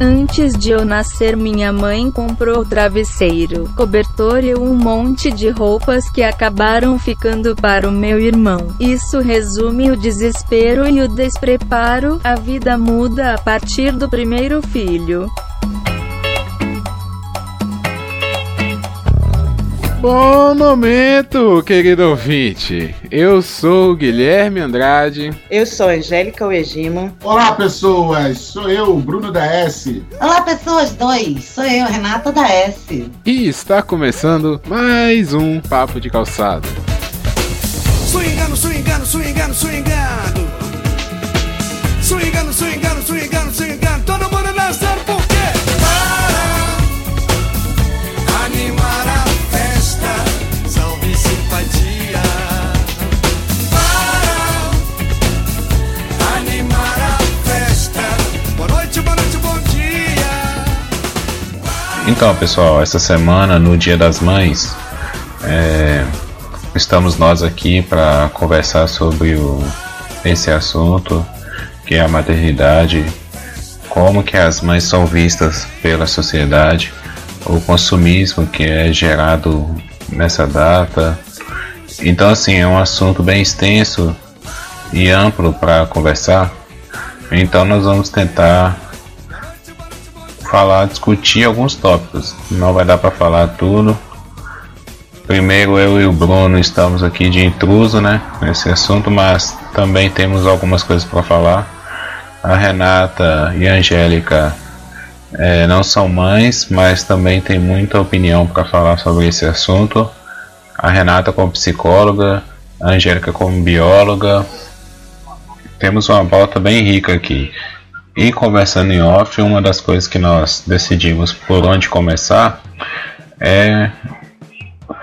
Antes de eu nascer, minha mãe comprou travesseiro, cobertor e um monte de roupas que acabaram ficando para o meu irmão. Isso resume o desespero e o despreparo. A vida muda a partir do primeiro filho. Bom momento, querido ouvinte. Eu sou o Guilherme Andrade. Eu sou Angélica Uegima. Olá, pessoas. Sou eu, Bruno da S. Olá, pessoas. Dois. Sou eu, Renata da S. E está começando mais um Papo de Calçado. Swingando, swingando, swingando, swingando. Swingando, swingando, swingando, swingando. Então, pessoal, essa semana, no Dia das Mães, é, estamos nós aqui para conversar sobre o, esse assunto, que é a maternidade, como que as mães são vistas pela sociedade, o consumismo que é gerado nessa data. Então, assim, é um assunto bem extenso e amplo para conversar. Então, nós vamos tentar falar, discutir alguns tópicos. Não vai dar para falar tudo. Primeiro eu e o Bruno estamos aqui de intruso, né, nesse assunto, mas também temos algumas coisas para falar. A Renata e a Angélica eh, não são mães, mas também tem muita opinião para falar sobre esse assunto. A Renata como psicóloga, a Angélica como bióloga. Temos uma pauta bem rica aqui. E conversando em off, uma das coisas que nós decidimos por onde começar é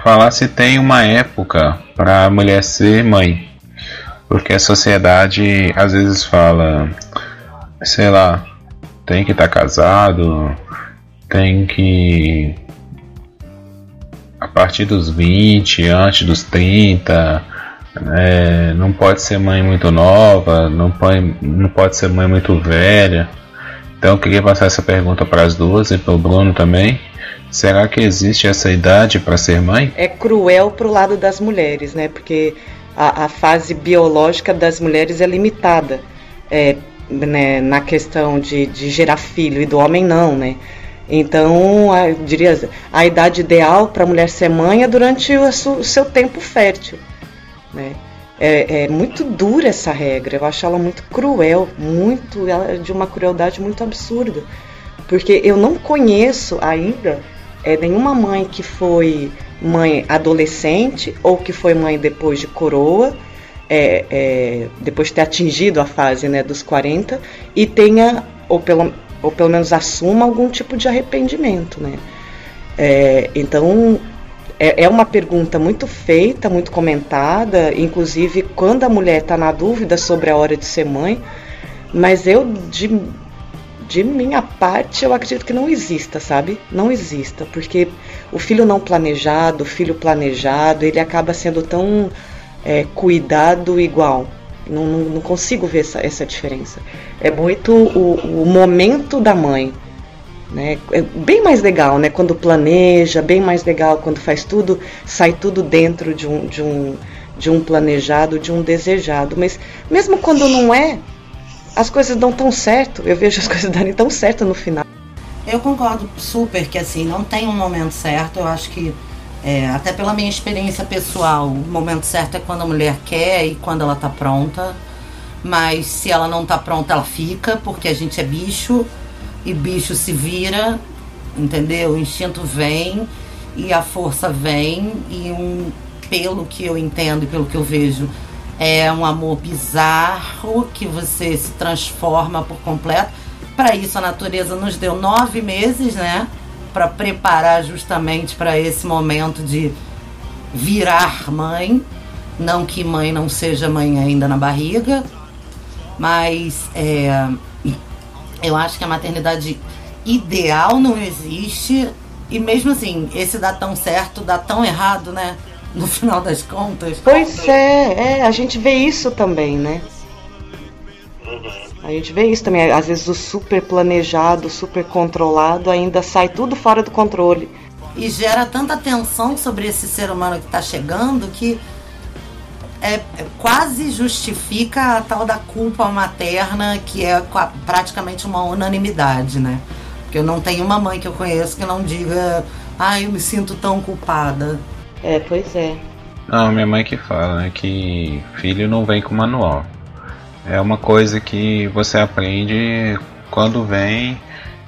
falar se tem uma época para a mulher ser mãe. Porque a sociedade às vezes fala, sei lá, tem que estar casado, tem que a partir dos 20, antes dos 30, é, não pode ser mãe muito nova, não pode, não pode ser mãe muito velha. Então eu queria passar essa pergunta para as duas e para o Bruno também. Será que existe essa idade para ser mãe? É cruel pro lado das mulheres, né? Porque a, a fase biológica das mulheres é limitada. É, né, na questão de, de gerar filho e do homem não, né? Então, eu diria, a idade ideal para a mulher ser mãe é durante o, o seu tempo fértil. Né? É, é muito dura essa regra, eu acho ela muito cruel, muito ela é de uma crueldade muito absurda. Porque eu não conheço ainda é, nenhuma mãe que foi mãe adolescente ou que foi mãe depois de coroa, é, é, depois de ter atingido a fase né, dos 40 e tenha, ou pelo, ou pelo menos assuma algum tipo de arrependimento. Né? É, então, é, é uma pergunta muito feita, muito comentada, inclusive quando a mulher está na dúvida sobre a hora de ser mãe, mas eu, de, de minha parte, eu acredito que não exista, sabe? Não exista, porque o filho não planejado, o filho planejado, ele acaba sendo tão é, cuidado igual. Não, não, não consigo ver essa, essa diferença. É muito o, o momento da mãe. Né? É bem mais legal, né? Quando planeja, bem mais legal quando faz tudo, sai tudo dentro de um, de um, de um planejado, de um desejado. Mas mesmo quando não é, as coisas dão tão certo. Eu vejo as coisas darem tão certo no final. Eu concordo super que assim, não tem um momento certo. Eu acho que, é, até pela minha experiência pessoal, o momento certo é quando a mulher quer e quando ela tá pronta. Mas se ela não tá pronta, ela fica, porque a gente é bicho e bicho se vira, entendeu? O instinto vem e a força vem e um pelo que eu entendo e pelo que eu vejo é um amor bizarro que você se transforma por completo. Para isso a natureza nos deu nove meses, né? Para preparar justamente para esse momento de virar mãe. Não que mãe não seja mãe ainda na barriga, mas é, eu acho que a maternidade ideal não existe. E mesmo assim, esse dá tão certo, dá tão errado, né? No final das contas. Pois é, é, a gente vê isso também, né? A gente vê isso também, às vezes o super planejado, super controlado ainda sai tudo fora do controle. E gera tanta tensão sobre esse ser humano que está chegando que é, é, quase justifica a tal da culpa materna, que é praticamente uma unanimidade, né? Porque eu não tenho uma mãe que eu conheço que não diga, ah, eu me sinto tão culpada. É, pois é. Não, minha mãe que fala, né, que filho não vem com manual. É uma coisa que você aprende quando vem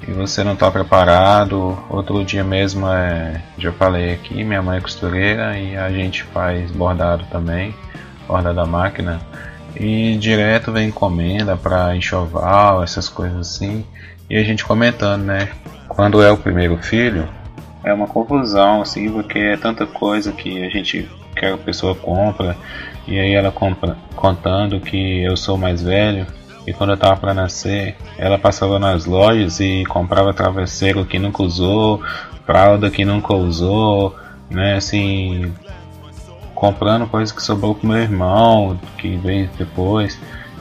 e você não está preparado. Outro dia mesmo, é, já falei aqui, minha mãe é costureira e a gente faz bordado também, borda da máquina. E direto vem encomenda para enxoval, essas coisas assim. E a gente comentando, né? Quando é o primeiro filho, é uma confusão, assim, porque é tanta coisa que a gente que a pessoa compra e aí ela compra contando que eu sou mais velho e quando eu tava para nascer, ela passava nas lojas e comprava travesseiro que nunca usou, fralda que nunca usou, né, assim, comprando coisas que sobrou pro meu irmão, que veio depois.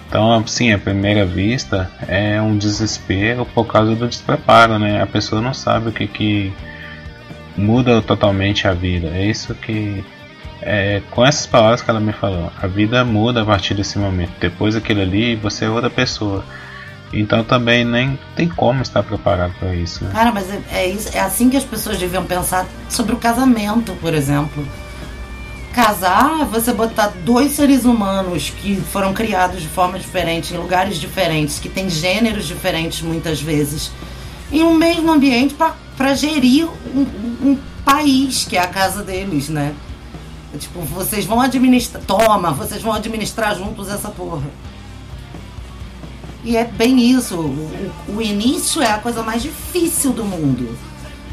Então, assim, à primeira vista é um desespero por causa do despreparo, né? A pessoa não sabe o que que muda totalmente a vida. É isso que é, com essas palavras que ela me falou, a vida muda a partir desse momento. Depois daquele ali, você é outra pessoa. Então também nem tem como estar preparado para isso. Né? Cara, mas é, é, isso, é assim que as pessoas deviam pensar sobre o casamento, por exemplo. Casar, você botar dois seres humanos que foram criados de forma diferente, em lugares diferentes, que têm gêneros diferentes muitas vezes, em um mesmo ambiente para gerir um, um país, que é a casa deles, né? Tipo, vocês vão administrar. Toma, vocês vão administrar juntos essa porra. E é bem isso. O, o, início é a coisa mais difícil do mundo.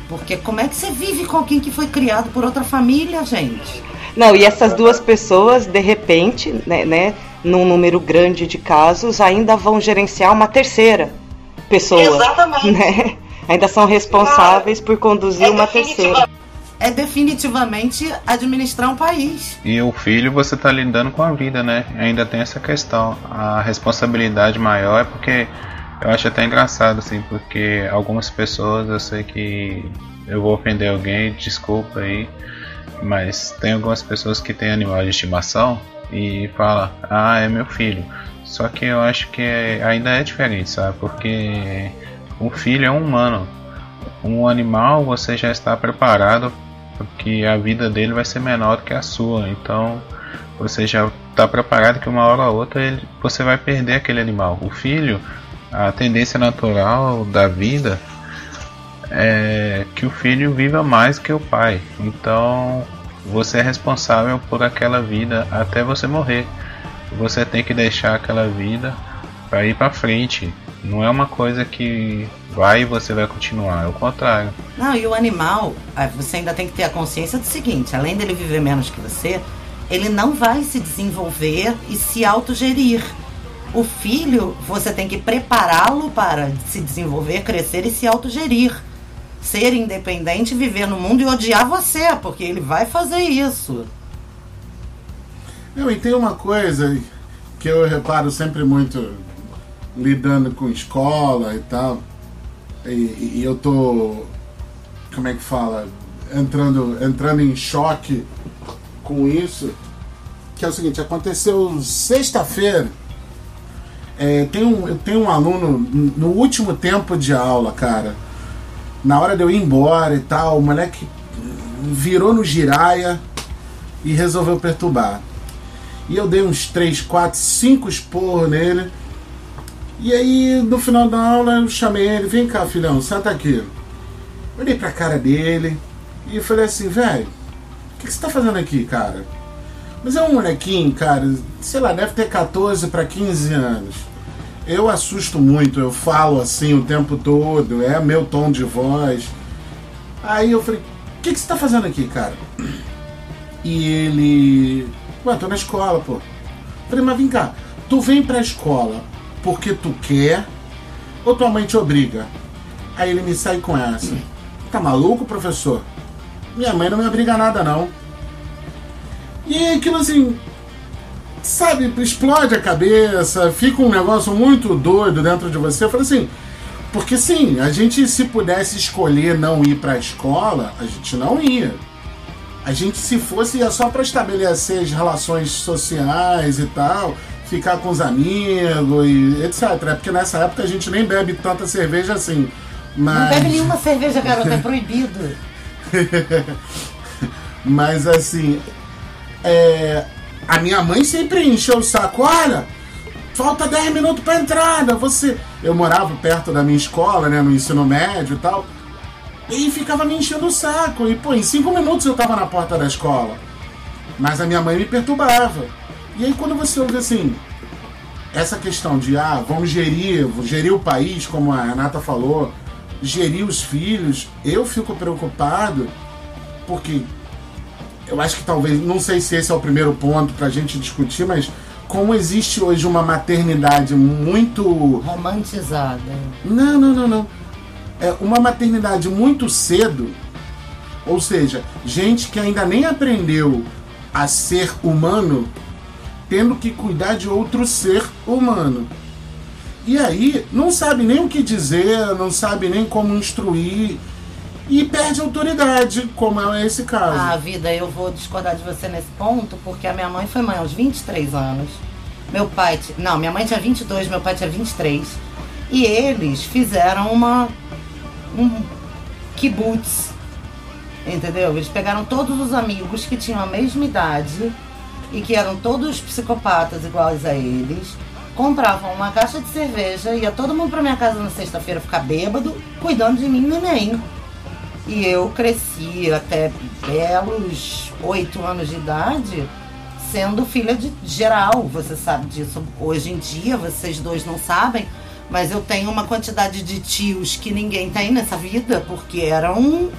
Porque como é que você vive com alguém que foi criado por outra família, gente? Não, e essas duas pessoas, de repente, né, né num número grande de casos, ainda vão gerenciar uma terceira pessoa. Exatamente. Né? Ainda são responsáveis por conduzir é uma terceira é definitivamente administrar um país. E o filho você está lidando com a vida, né? Ainda tem essa questão. A responsabilidade maior é porque eu acho até engraçado, assim, porque algumas pessoas eu sei que eu vou ofender alguém, desculpa aí, mas tem algumas pessoas que têm animal de estimação e fala, ah, é meu filho. Só que eu acho que ainda é diferente, sabe? Porque um filho é um humano. Um animal você já está preparado porque a vida dele vai ser menor do que a sua. Então você já está preparado que uma hora ou outra ele, você vai perder aquele animal. O filho, a tendência natural da vida é que o filho viva mais que o pai. Então você é responsável por aquela vida até você morrer. Você tem que deixar aquela vida para ir para frente. Não é uma coisa que vai e você vai continuar, é o contrário. Não, e o animal, ah, você ainda tem que ter a consciência do seguinte: além dele viver menos que você, ele não vai se desenvolver e se autogerir. O filho, você tem que prepará-lo para se desenvolver, crescer e se autogerir. Ser independente, viver no mundo e odiar você, porque ele vai fazer isso. Não, e tem uma coisa que eu reparo sempre muito lidando com escola e tal. E, e, eu tô. Como é que fala? Entrando, entrando em choque com isso. Que é o seguinte, aconteceu sexta-feira. É, tem um, eu tenho um aluno no último tempo de aula, cara. Na hora de eu ir embora e tal, o moleque virou no giraia e resolveu perturbar. E eu dei uns 3, 4, 5 esporros nele. E aí, no final da aula, eu chamei ele, vem cá, filhão, senta aqui. Olhei pra cara dele e falei assim, velho, o que, você tá fazendo aqui, cara? Mas é um molequinho, cara, sei lá, deve ter 14 para 15 anos. Eu assusto muito, eu falo assim o tempo todo, é meu tom de voz. Aí eu falei, o que, que você tá fazendo aqui, cara? E ele. Ué, tô na escola, pô. Falei, mas vem cá, tu vem pra escola porque tu quer ou tua mãe te obriga? Aí ele me sai com essa. Tá maluco, professor? Minha mãe não me obriga a nada, não. E aquilo assim. Sabe, explode a cabeça, fica um negócio muito doido dentro de você. Eu falei assim, porque sim, a gente se pudesse escolher não ir para a escola, a gente não ia. A gente se fosse ia só para estabelecer as relações sociais e tal, ficar com os amigos e etc. É porque nessa época a gente nem bebe tanta cerveja assim. Mas... Não bebe nenhuma cerveja, garota, é proibido. Mas assim, é, a minha mãe sempre encheu o saco, olha, falta 10 minutos pra entrada, você. Eu morava perto da minha escola, né, no ensino médio e tal. E ficava me enchendo o saco. E, pô, em 5 minutos eu tava na porta da escola. Mas a minha mãe me perturbava. E aí quando você ouve assim, essa questão de ah, vamos gerir, gerir o país, como a Renata falou, gerir os filhos, eu fico preocupado porque eu acho que talvez, não sei se esse é o primeiro ponto para a gente discutir, mas como existe hoje uma maternidade muito. Romantizada. Não, não, não, não. É uma maternidade muito cedo, ou seja, gente que ainda nem aprendeu a ser humano, tendo que cuidar de outro ser humano. E aí, não sabe nem o que dizer, não sabe nem como instruir e perde autoridade, como é esse caso. Ah, vida, eu vou discordar de você nesse ponto, porque a minha mãe foi mãe aos 23 anos. Meu pai, não, minha mãe tinha 22, meu pai tinha 23. E eles fizeram uma um kibutz, entendeu? Eles pegaram todos os amigos que tinham a mesma idade e que eram todos psicopatas iguais a eles, compravam uma caixa de cerveja, ia todo mundo pra minha casa na sexta-feira ficar bêbado, cuidando de mim neném. E eu cresci até belos oito anos de idade sendo filha de geral, você sabe disso. Hoje em dia, vocês dois não sabem, mas eu tenho uma quantidade de tios que ninguém tem nessa vida, porque eram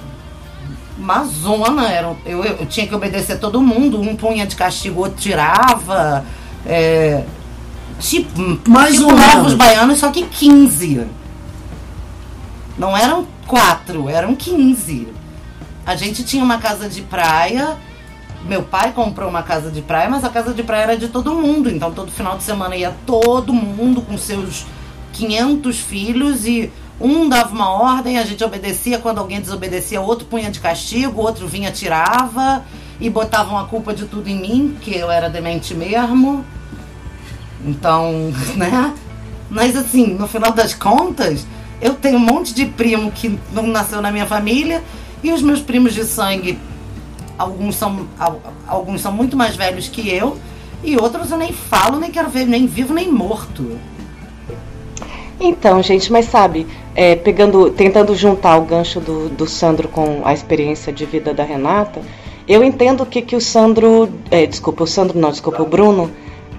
uma zona. Eram, eu, eu tinha que obedecer todo mundo, um punha de castigo, outro tirava. É, tipo, Mais tipo ou novos baianos, só que 15. Não eram quatro, eram 15. A gente tinha uma casa de praia. Meu pai comprou uma casa de praia, mas a casa de praia era de todo mundo. Então todo final de semana ia todo mundo com seus 500 filhos e um dava uma ordem, a gente obedecia. Quando alguém desobedecia, outro punha de castigo, outro vinha, tirava e botavam a culpa de tudo em mim, que eu era demente mesmo. Então, né? Mas assim, no final das contas, eu tenho um monte de primo que não nasceu na minha família e os meus primos de sangue, alguns são, al- alguns são muito mais velhos que eu e outros eu nem falo, nem quero ver, nem vivo, nem morto. Então, gente, mas sabe, é, pegando, tentando juntar o gancho do, do Sandro com a experiência de vida da Renata, eu entendo que, que o Sandro. é, desculpa, o Sandro não, desculpa, o Bruno.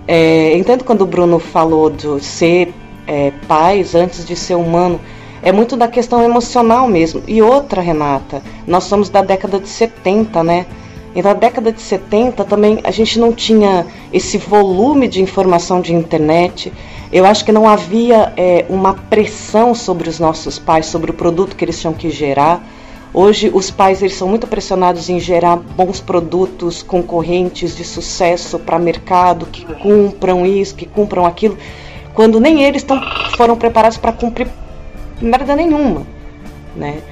É, entendo quando o Bruno falou de ser é, pais antes de ser humano. É muito da questão emocional mesmo. E outra, Renata, nós somos da década de 70, né? E na década de 70 também a gente não tinha esse volume de informação de internet. Eu acho que não havia é, uma pressão sobre os nossos pais, sobre o produto que eles tinham que gerar. Hoje os pais eles são muito pressionados em gerar bons produtos concorrentes de sucesso para mercado, que cumpram isso, que cumpram aquilo, quando nem eles tão, foram preparados para cumprir merda nenhuma, né?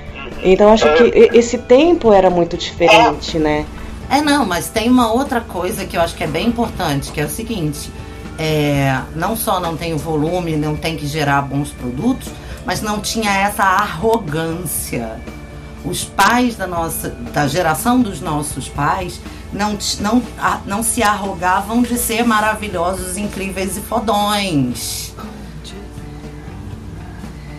Então acho que esse tempo era muito diferente, né? É, não, mas tem uma outra coisa que eu acho que é bem importante, que é o seguinte: é, não só não tem o volume, não tem que gerar bons produtos, mas não tinha essa arrogância. Os pais da nossa, da geração dos nossos pais, não, não, não se arrogavam de ser maravilhosos, incríveis e fodões.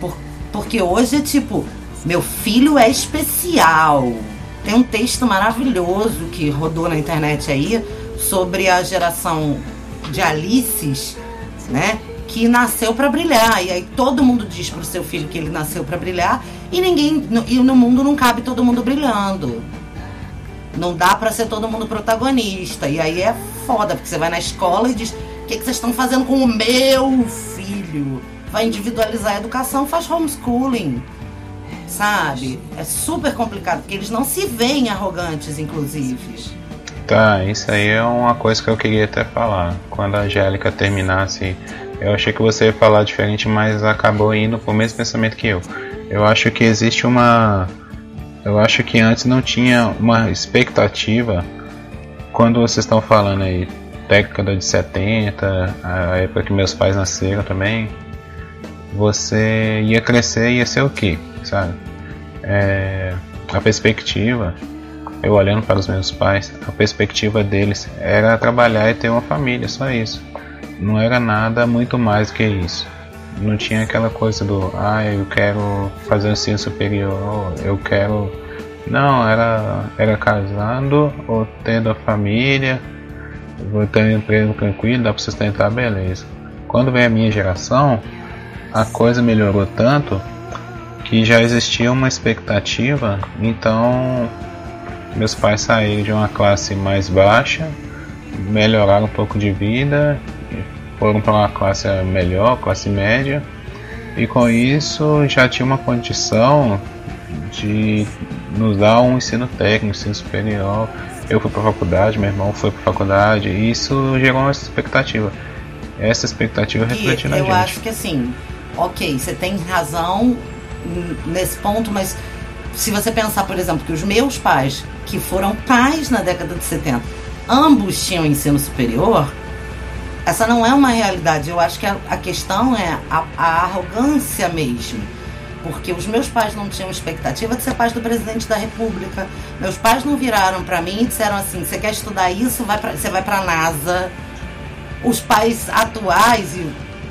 Por- porque hoje é tipo, meu filho é especial. Tem um texto maravilhoso que rodou na internet aí sobre a geração de Alices, né? Que nasceu pra brilhar. E aí todo mundo diz pro seu filho que ele nasceu pra brilhar e ninguém. no- E no mundo não cabe todo mundo brilhando. Não dá pra ser todo mundo protagonista. E aí é foda, porque você vai na escola e diz: o que, que vocês estão fazendo com o meu filho? Vai individualizar a educação, faz homeschooling. Sabe? É super complicado, porque eles não se veem arrogantes, inclusive. Tá, isso aí é uma coisa que eu queria até falar. Quando a Angélica terminasse, eu achei que você ia falar diferente, mas acabou indo pro mesmo pensamento que eu. Eu acho que existe uma. Eu acho que antes não tinha uma expectativa. Quando vocês estão falando aí, década de 70, a época que meus pais nasceram também, você ia crescer e ia ser o quê, sabe? É, a perspectiva eu olhando para os meus pais, a perspectiva deles era trabalhar e ter uma família, só isso. Não era nada muito mais que isso. Não tinha aquela coisa do, ah, eu quero fazer um ensino superior, eu quero. Não, era, era casando ou tendo a família, vou ter um emprego tranquilo, dá para sustentar, beleza. Quando vem a minha geração, a coisa melhorou tanto que já existia uma expectativa, então meus pais saíram de uma classe mais baixa, melhoraram um pouco de vida, foram para uma classe melhor, classe média, e com isso já tinha uma condição de nos dar um ensino técnico, ensino superior. Eu fui para a faculdade, meu irmão foi para a faculdade, e isso gerou uma expectativa. Essa expectativa refletiu na eu gente. Eu acho que assim, ok, você tem razão nesse ponto, mas se você pensar, por exemplo, que os meus pais, que foram pais na década de 70, ambos tinham ensino superior, essa não é uma realidade. Eu acho que a, a questão é a, a, arrogância mesmo. Porque os meus pais não tinham expectativa de ser pais do presidente da República. Meus pais não viraram para mim e disseram assim: você quer estudar isso, vai pra, você vai para a NASA. Os pais atuais e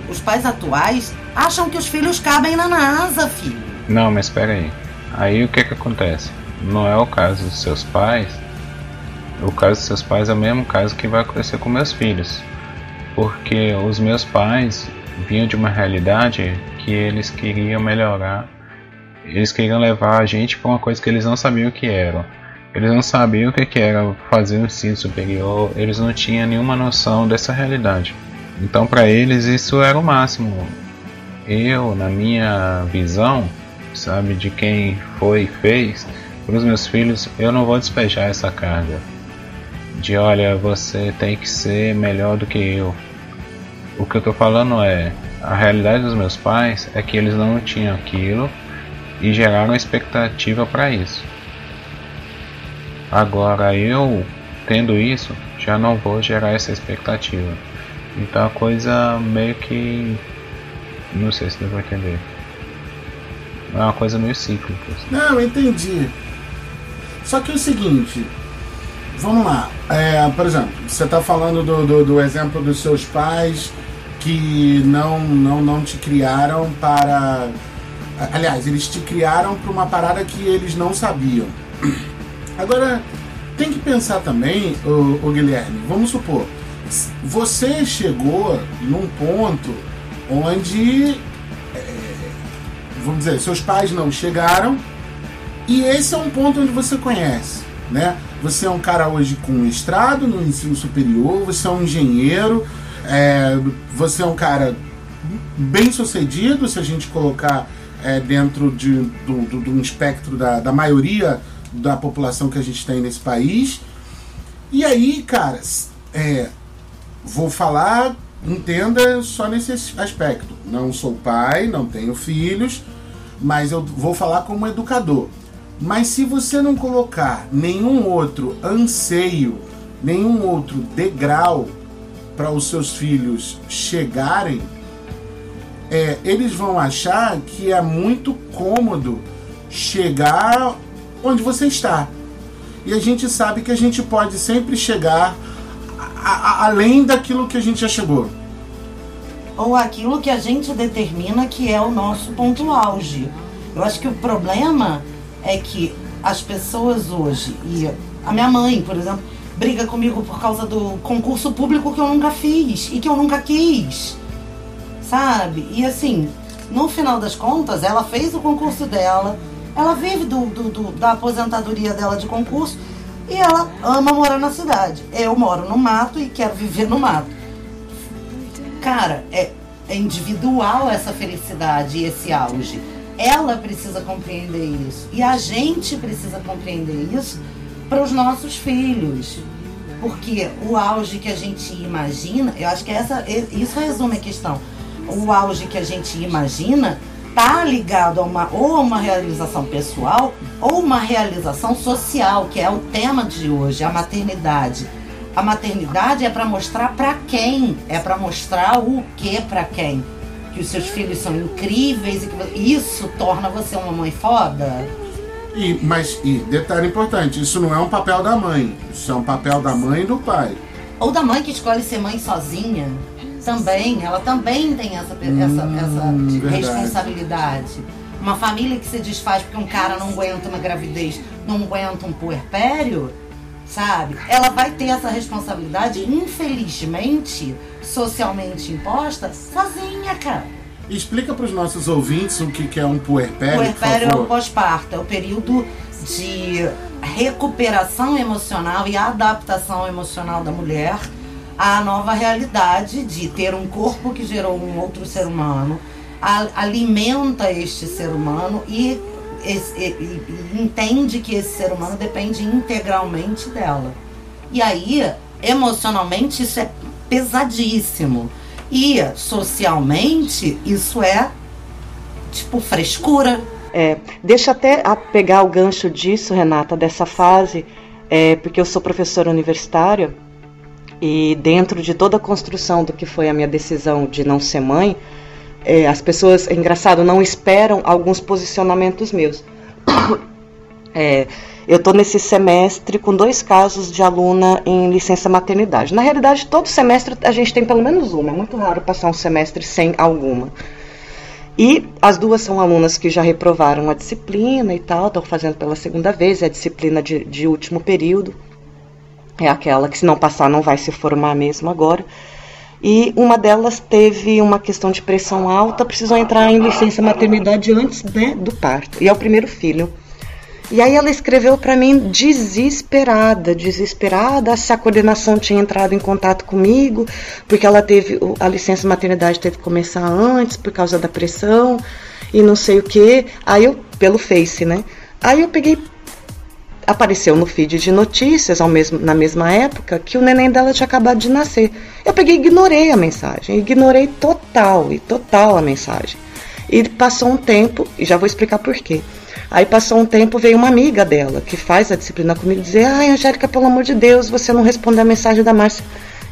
os pais atuais acham que os filhos cabem na NASA, filho. Não, mas espera aí. Aí o que que acontece? Não é o caso dos seus pais. O caso dos seus pais é o mesmo caso que vai acontecer com meus filhos. Porque os meus pais vinham de uma realidade que eles queriam melhorar. Eles queriam levar a gente para uma coisa que eles não sabiam o que era. Eles não sabiam o que era fazer um ensino superior, eles não tinham nenhuma noção dessa realidade. Então, para eles, isso era o máximo. Eu, na minha visão, sabe, de quem foi e fez, para os meus filhos, eu não vou despejar essa carga de olha, você tem que ser melhor do que eu. O que eu estou falando é, a realidade dos meus pais é que eles não tinham aquilo e geraram expectativa para isso. Agora eu, tendo isso, já não vou gerar essa expectativa. Então a coisa meio que. Não sei se deu pra entender. É uma coisa meio cíclica. Assim. Não, entendi. Só que é o seguinte, vamos lá. É, por exemplo, você está falando do, do, do, exemplo dos seus pais que não, não, não te criaram para. Aliás, eles te criaram para uma parada que eles não sabiam. Agora, tem que pensar também, o, o Guilherme, vamos supor, você chegou num ponto onde vamos dizer, seus pais não chegaram, e esse é um ponto onde você conhece, né? Você é um cara hoje com mestrado no ensino superior, você é um engenheiro, é, você é um cara bem sucedido, se a gente colocar é, dentro de, do, do, do espectro da, da maioria da população que a gente tem nesse país. E aí, caras, é, vou falar entenda só nesse aspecto. Não sou pai, não tenho filhos, mas eu vou falar como educador. Mas se você não colocar nenhum outro anseio, nenhum outro degrau para os seus filhos chegarem, é, eles vão achar que é muito cômodo chegar onde você está. E a gente sabe que a gente pode sempre chegar a, a, além daquilo que a gente já chegou. Ou aquilo que a gente determina que é o nosso ponto auge. Eu acho que o problema é que as pessoas hoje, e a minha mãe, por exemplo, briga comigo por causa do concurso público que eu nunca fiz e que eu nunca quis. Sabe? E assim, no final das contas, ela fez o concurso dela, ela vive do, do, do da aposentadoria dela de concurso e ela ama morar na cidade. Eu moro no mato e quero viver no mato. Cara, é, é individual essa felicidade e esse auge. Ela precisa compreender isso. E a gente precisa compreender isso para os nossos filhos. Porque o auge que a gente imagina, eu acho que essa, isso resume a questão. O auge que a gente imagina está ligado a uma ou a uma realização pessoal ou uma realização social, que é o tema de hoje, a maternidade. A maternidade é para mostrar para quem? É para mostrar o que para quem? Que os seus filhos são incríveis e que isso torna você uma mãe foda? E, mas, e detalhe importante, isso não é um papel da mãe, isso é um papel da mãe e do pai. Ou da mãe que escolhe ser mãe sozinha. Também, ela também tem essa, Hum, essa, responsabilidade. Uma família que se desfaz porque um cara não aguenta uma gravidez, não aguenta um puerpério, sabe? Ela vai ter essa responsabilidade, infelizmente, socialmente imposta, sozinha, cara. Explica para os nossos ouvintes o que, que é um puerpério, Puerpério é o pós-parto, é o período de recuperação emocional e adaptação emocional da mulher à nova realidade de ter um corpo que gerou um outro ser humano, alimenta este ser humano e, esse- e- e entende que esse ser humano depende integralmente dela. E aí, emocionalmente, isso é pesadíssimo. E socialmente, isso é tipo frescura. É, deixa até pegar o gancho disso, Renata, dessa fase, é, porque eu sou professora universitária e dentro de toda a construção do que foi a minha decisão de não ser mãe, é, as pessoas, é engraçado, não esperam alguns posicionamentos meus. É, eu estou nesse semestre com dois casos de aluna em licença maternidade. Na realidade, todo semestre a gente tem pelo menos uma. É muito raro passar um semestre sem alguma. E as duas são alunas que já reprovaram a disciplina e tal, estão fazendo pela segunda vez, é a disciplina de, de último período. É aquela que, se não passar, não vai se formar mesmo agora. E uma delas teve uma questão de pressão alta, precisou entrar em licença maternidade antes né, do parto. E é o primeiro filho. E aí ela escreveu para mim desesperada, desesperada se a coordenação tinha entrado em contato comigo, porque ela teve a licença maternidade teve que começar antes por causa da pressão e não sei o que. Aí eu pelo Face, né? Aí eu peguei apareceu no feed de notícias ao mesmo, na mesma época que o neném dela tinha acabado de nascer. Eu peguei e ignorei a mensagem, ignorei total e total a mensagem. E passou um tempo, e já vou explicar por quê. Aí passou um tempo, veio uma amiga dela, que faz a disciplina comigo, dizer: Ai, Angélica, pelo amor de Deus, você não respondeu a mensagem da Márcia.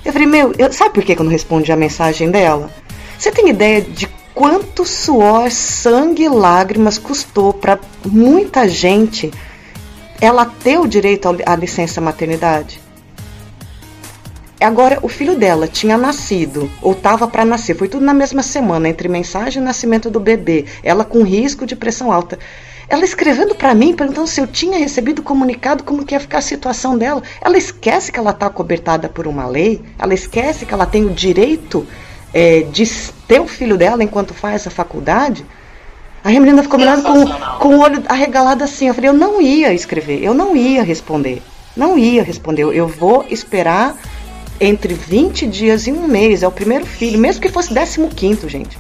Eu falei: Meu, eu- sabe por que eu não respondi a mensagem dela? Você tem ideia de quanto suor, sangue e lágrimas custou para muita gente ela ter o direito à licença maternidade? Agora, o filho dela tinha nascido, ou estava para nascer, foi tudo na mesma semana, entre mensagem e nascimento do bebê, ela com risco de pressão alta. Ela escrevendo para mim, perguntando se eu tinha recebido comunicado como que ia ficar a situação dela. Ela esquece que ela está cobertada por uma lei, ela esquece que ela tem o direito eh, de ter o filho dela enquanto faz a faculdade. A menina ficou me olhando com, com o olho arregalado assim. Eu falei, eu não ia escrever, eu não ia responder. Não ia responder. Eu, vou esperar entre 20 dias e um mês. É o primeiro filho, mesmo que fosse 15, gente.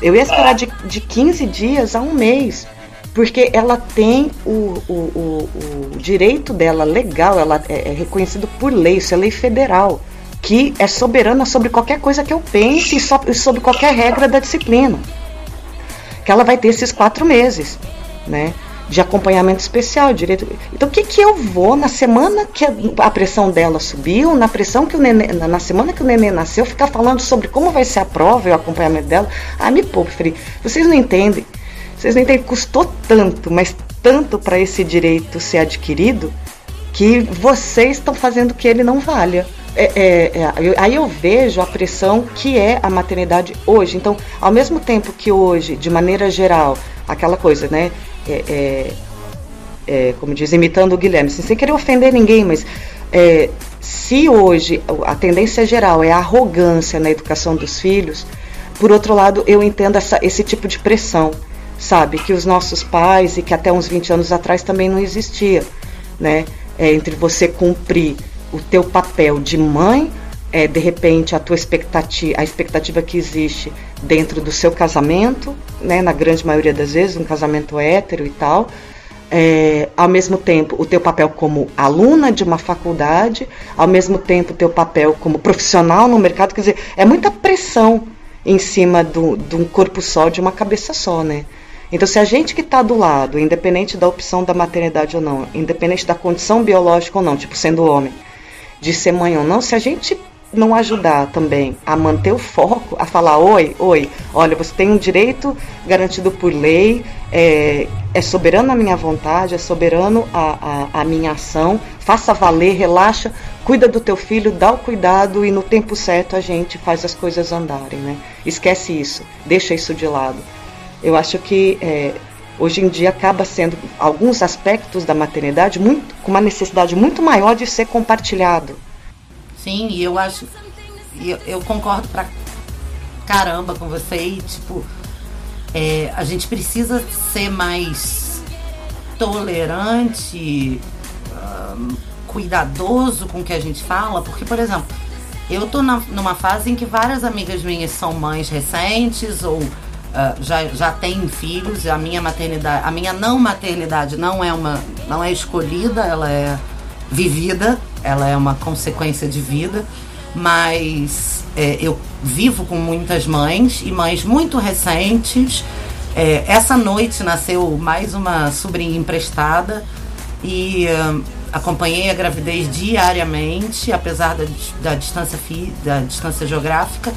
Eu ia esperar de, de 15 dias a um mês. Porque ela tem o, o, o, o direito dela legal, ela é, é reconhecido por lei, isso é lei federal, que é soberana sobre qualquer coisa que eu pense e so- sobre qualquer regra da disciplina que ela vai ter esses quatro meses, né? De acompanhamento especial, direito. Então, o que que eu vou na semana que a- pressão dela subiu, na pressão que o na semana que o neném nasceu, ficar falando sobre como vai ser a prova e o acompanhamento dela? Ah, me poupe, Fri. Vocês não entendem. Vocês não entendem. Custou tanto, mas tanto para esse direito ser adquirido que vocês estão fazendo que ele não valha. É, é, é, eu- aí eu vejo a pressão que é a maternidade hoje. Então, ao mesmo tempo que hoje, de maneira geral, aquela coisa, né? é, é, é, como diz, imitando o Guilherme, assim, sem querer ofender ninguém, mas se hoje a tendência geral é a arrogância na educação dos filhos, por outro lado, eu entendo essa, esse tipo de pressão, sabe? Que os nossos pais e que até uns 20 anos atrás também não existia, né? É, entre você cumprir o teu papel de mãe, é, de repente a tua expectativa, a expectativa que existe dentro do seu casamento, né? Na grande maioria das vezes, um casamento hétero e tal, é, ao mesmo tempo o teu papel como aluna de uma faculdade, ao mesmo tempo o teu papel como profissional no mercado, quer dizer, é muita pressão em cima de um corpo só, de uma cabeça só, né? Então, se a gente que está do lado, independente da opção da maternidade ou não, independente da condição biológica ou não, tipo sendo homem, de ser mãe ou não, se a gente não ajudar também a manter o foco, a falar: oi, oi, olha, você tem um direito garantido por lei, é, é soberano a minha vontade, é soberano a, a, a, minha ação, faça valer, relaxa, cuida do teu filho, dá o cuidado e no tempo certo a gente faz as coisas andarem, né? Esquece isso, deixa isso de lado. Eu acho que é, hoje em dia acaba sendo alguns aspectos da maternidade muito, com uma necessidade muito maior de ser compartilhado. Sim, e eu acho. Eu, eu concordo pra caramba com você e, tipo, é, a gente precisa ser mais tolerante, cuidadoso com o que a gente fala, porque, por exemplo, eu tô na, numa fase em que várias amigas minhas são mães recentes ou uh, já, já têm filhos, a minha maternidade, a minha não maternidade não é uma não é escolhida, ela é vivida, ela é uma consequência de vida, mas é, eu vivo com muitas mães e mães muito recentes. É, essa noite nasceu mais uma sobrinha emprestada e uh, acompanhei a gravidez diariamente, apesar da, da, distância, fi, da distância geográfica.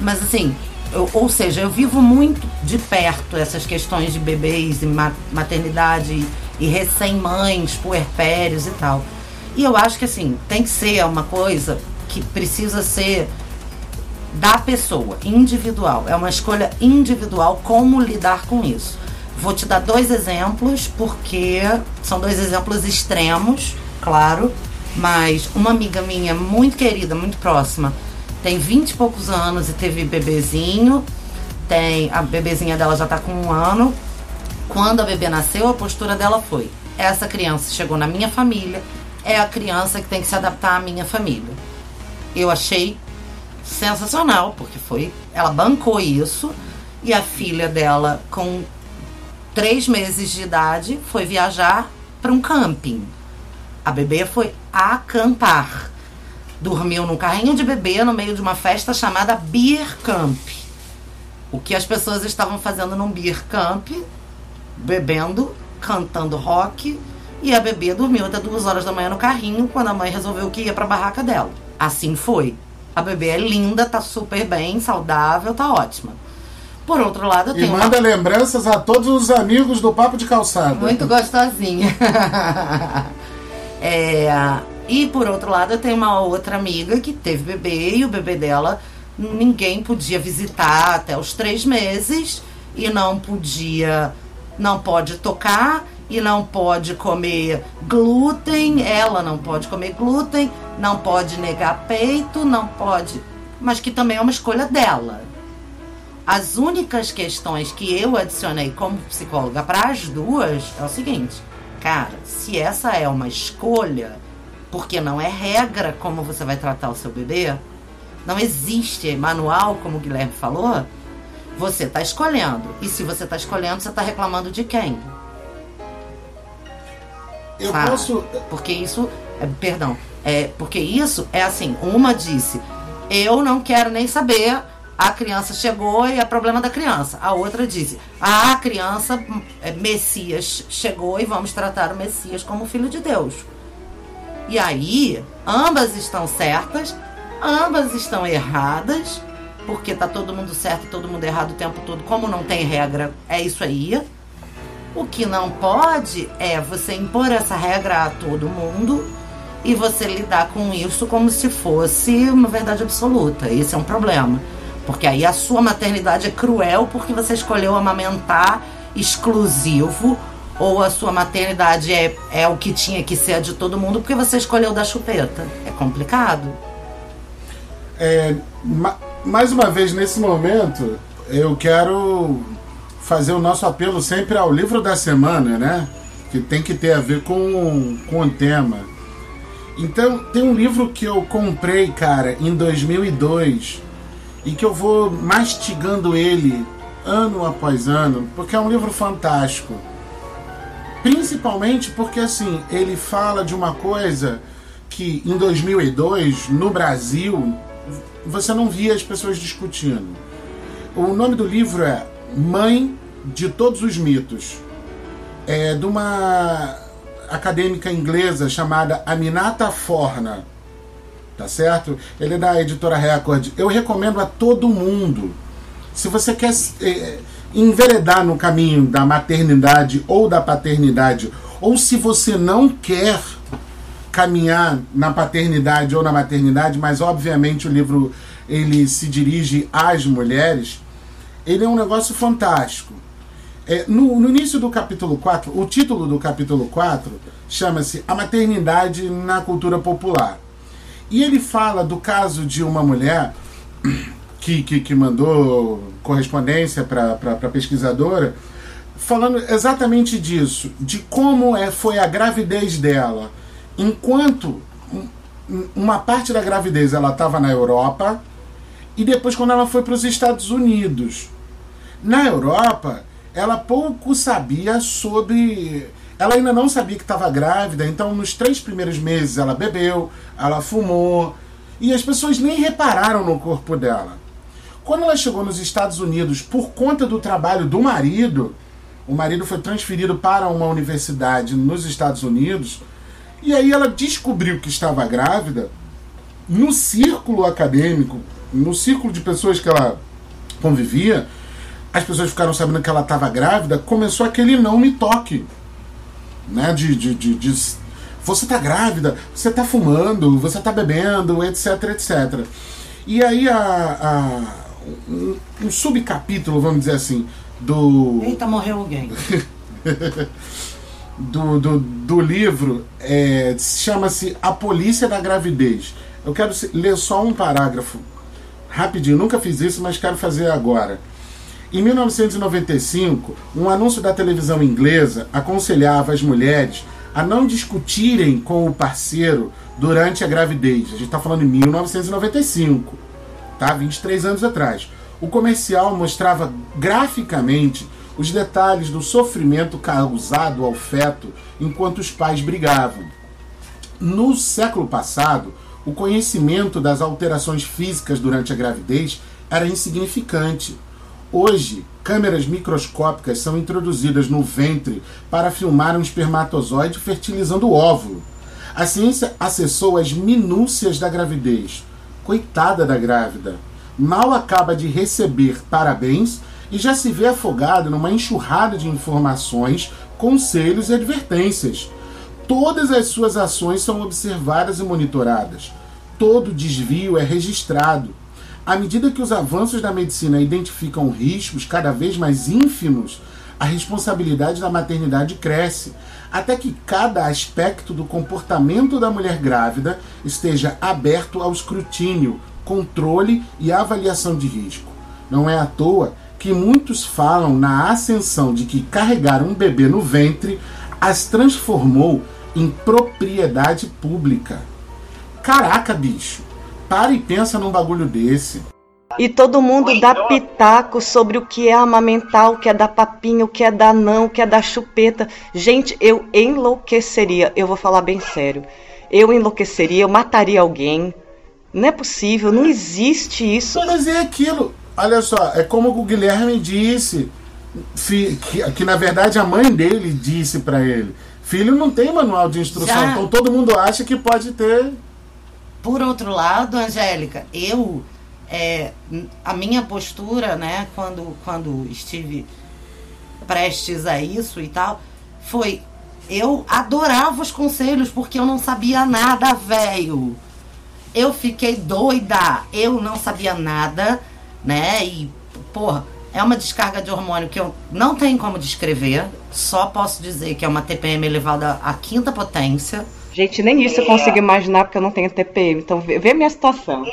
Mas assim, eu, ou seja, eu vivo muito de perto essas questões de bebês e maternidade e, recém-mães, puerpérios e tal. E eu acho que assim, tem que ser uma coisa que precisa ser da pessoa, individual. É uma escolha individual como lidar com isso. Vou te dar dois exemplos, porque são dois exemplos extremos, claro, mas uma amiga minha muito querida, muito próxima, tem 20 e poucos anos e teve bebezinho. Tem a bebezinha dela já tá com um ano. Quando a bebê nasceu, a postura dela foi: essa criança chegou na minha família, é a criança que tem que se adaptar à minha família. Eu achei sensacional, porque foi. Ela bancou isso e a filha dela, com três meses de idade, foi viajar para um camping. A bebê foi acampar. Dormiu num carrinho de bebê no meio de uma festa chamada Beer Camp. O que as pessoas estavam fazendo num Beer Camp, bebendo, cantando rock e a bebê dormiu até duas horas da manhã no carrinho quando a mãe resolveu que ia pra barraca dela. Assim foi. A bebê é linda, tá super bem, saudável, tá ótima. Por outro lado, eu tenho. E manda uma... lembranças a todos os amigos do Papo de Calçada. Muito gostosinha. é, e por outro lado, eu tenho uma outra amiga que teve bebê e o bebê dela ninguém podia visitar até os três meses e não podia, não pode tocar e não pode comer glúten, ela não pode comer glúten, não pode negar peito, não pode. Mas que também é uma escolha dela. As únicas questões que eu adicionei como psicóloga para as duas é o seguinte: cara, se essa é uma escolha, porque não é regra como você vai tratar o seu bebê, não existe manual, como o Guilherme falou, você está escolhendo. E se você está escolhendo, você está reclamando de quem? Eu posso. Porque isso. É, perdão. É, porque isso é assim: uma disse, eu não quero nem saber. A criança chegou e é problema da criança. A outra disse: a criança, é, Messias, chegou e vamos tratar o Messias como filho de Deus. E aí, ambas estão certas, ambas estão erradas, porque tá todo mundo certo e todo mundo errado o tempo todo. Como não tem regra, é isso aí. O que não pode é você impor essa regra a todo mundo e você lidar com isso como se fosse uma verdade absoluta. Esse é um problema. Porque aí a sua maternidade é cruel porque você escolheu amamentar exclusivo ou a sua maternidade é, é o que tinha que ser de todo mundo porque você escolheu dar chupeta. É complicado. É, ma mais uma vez, nesse momento, eu quero fazer o nosso apelo sempre ao livro da semana, né? Que tem que ter a ver com, com o tema. Então, tem um livro que eu comprei, cara, em 2002 e que eu vou mastigando ele ano após ano, porque é um livro fantástico. Principalmente porque assim, ele fala de uma coisa que em 2002, no Brasil, você não via as pessoas discutindo. O nome do livro é Mãe de Todos os Mitos. É de uma acadêmica inglesa chamada Aminata Forna. Tá certo? Ele é da editora Record. Eu recomendo a todo mundo. Se você quer é, enveredar no caminho da maternidade ou da paternidade, ou se você não quer caminhar na paternidade ou na maternidade, mas obviamente o livro ele se dirige às mulheres, ele é um negócio fantástico. É, no, no, início do capítulo 4, o título do capítulo 4 chama-se A Maternidade na Cultura Popular. E ele fala do caso de uma mulher que, que, que mandou correspondência para a pesquisadora, falando exatamente disso, de como é, foi a gravidez dela. Enquanto uma parte da gravidez ela estava na Europa e depois quando ela foi para os Estados Unidos. Na Europa, ela pouco sabia sobre. Ela ainda não sabia que estava grávida, então nos três primeiros meses ela bebeu, ela fumou, e as pessoas nem repararam no corpo dela. Quando ela chegou nos Estados Unidos por conta do trabalho do marido, o marido foi transferido para uma universidade nos Estados Unidos, e aí ela descobriu que estava grávida no círculo acadêmico, no círculo de pessoas que ela convivia, as pessoas ficaram sabendo que ela estava grávida, começou aquele não me toque. Né? De, de, de, de você está grávida, você está fumando, você está bebendo, etc, etc. E aí a, a um, um subcapítulo, vamos dizer assim, do. Eita, morreu alguém. do, do, do livro é, chama-se A Polícia da Gravidez. Eu quero ler só um parágrafo rapidinho, nunca fiz isso, mas quero fazer agora. Em 1995, um anúncio da televisão inglesa aconselhava as mulheres a não discutirem com o parceiro durante a gravidez. A gente está falando em 1995 tá? 23 anos atrás. O comercial mostrava graficamente os detalhes do sofrimento causado ao feto enquanto os pais brigavam. No século passado, o conhecimento das alterações físicas durante a gravidez era insignificante. Hoje, câmeras microscópicas são introduzidas no ventre para filmar um espermatozoide fertilizando o óvulo. A ciência acessou as minúcias da gravidez, Coitada da grávida. Mal acaba de receber parabéns e já se vê afogada numa enxurrada de informações, conselhos e advertências. Todas as suas ações são observadas e monitoradas. Todo desvio é registrado. À medida que os avanços da medicina identificam riscos cada vez mais ínfimos, a responsabilidade da maternidade cresce, até que cada aspecto do comportamento da mulher grávida esteja aberto ao escrutínio, controle e avaliação de risco. Não é à toa que muitos falam na ascensão de que carregar um bebê no ventre as transformou em propriedade pública. Caraca, bicho! Para e pensa num bagulho desse. E todo mundo dá pitaco sobre o que é amamentar, o que é dar papinha, o que é dar não, o que é dar chupeta. Gente, eu enlouqueceria. Eu vou falar bem sério. Eu enlouqueceria, eu mataria alguém. Não é possível, não existe isso. Mas é aquilo. Olha só, é como o Guilherme disse, que, que na verdade a mãe dele disse para ele: Filho não tem manual de instrução, Já... então todo mundo acha que pode ter. Por outro lado, Angélica, eu é, a minha postura, né, quando, quando estive prestes a isso e tal, foi eu adorava os conselhos porque eu não sabia nada, velho. Eu fiquei doida, eu não sabia nada, né? E, porra, é uma descarga de hormônio que eu não tenho como descrever, só posso dizer que é uma TPM elevada à quinta potência. Gente, nem isso eu consigo imaginar porque eu não tenho TPM, então vê, vê a minha situação.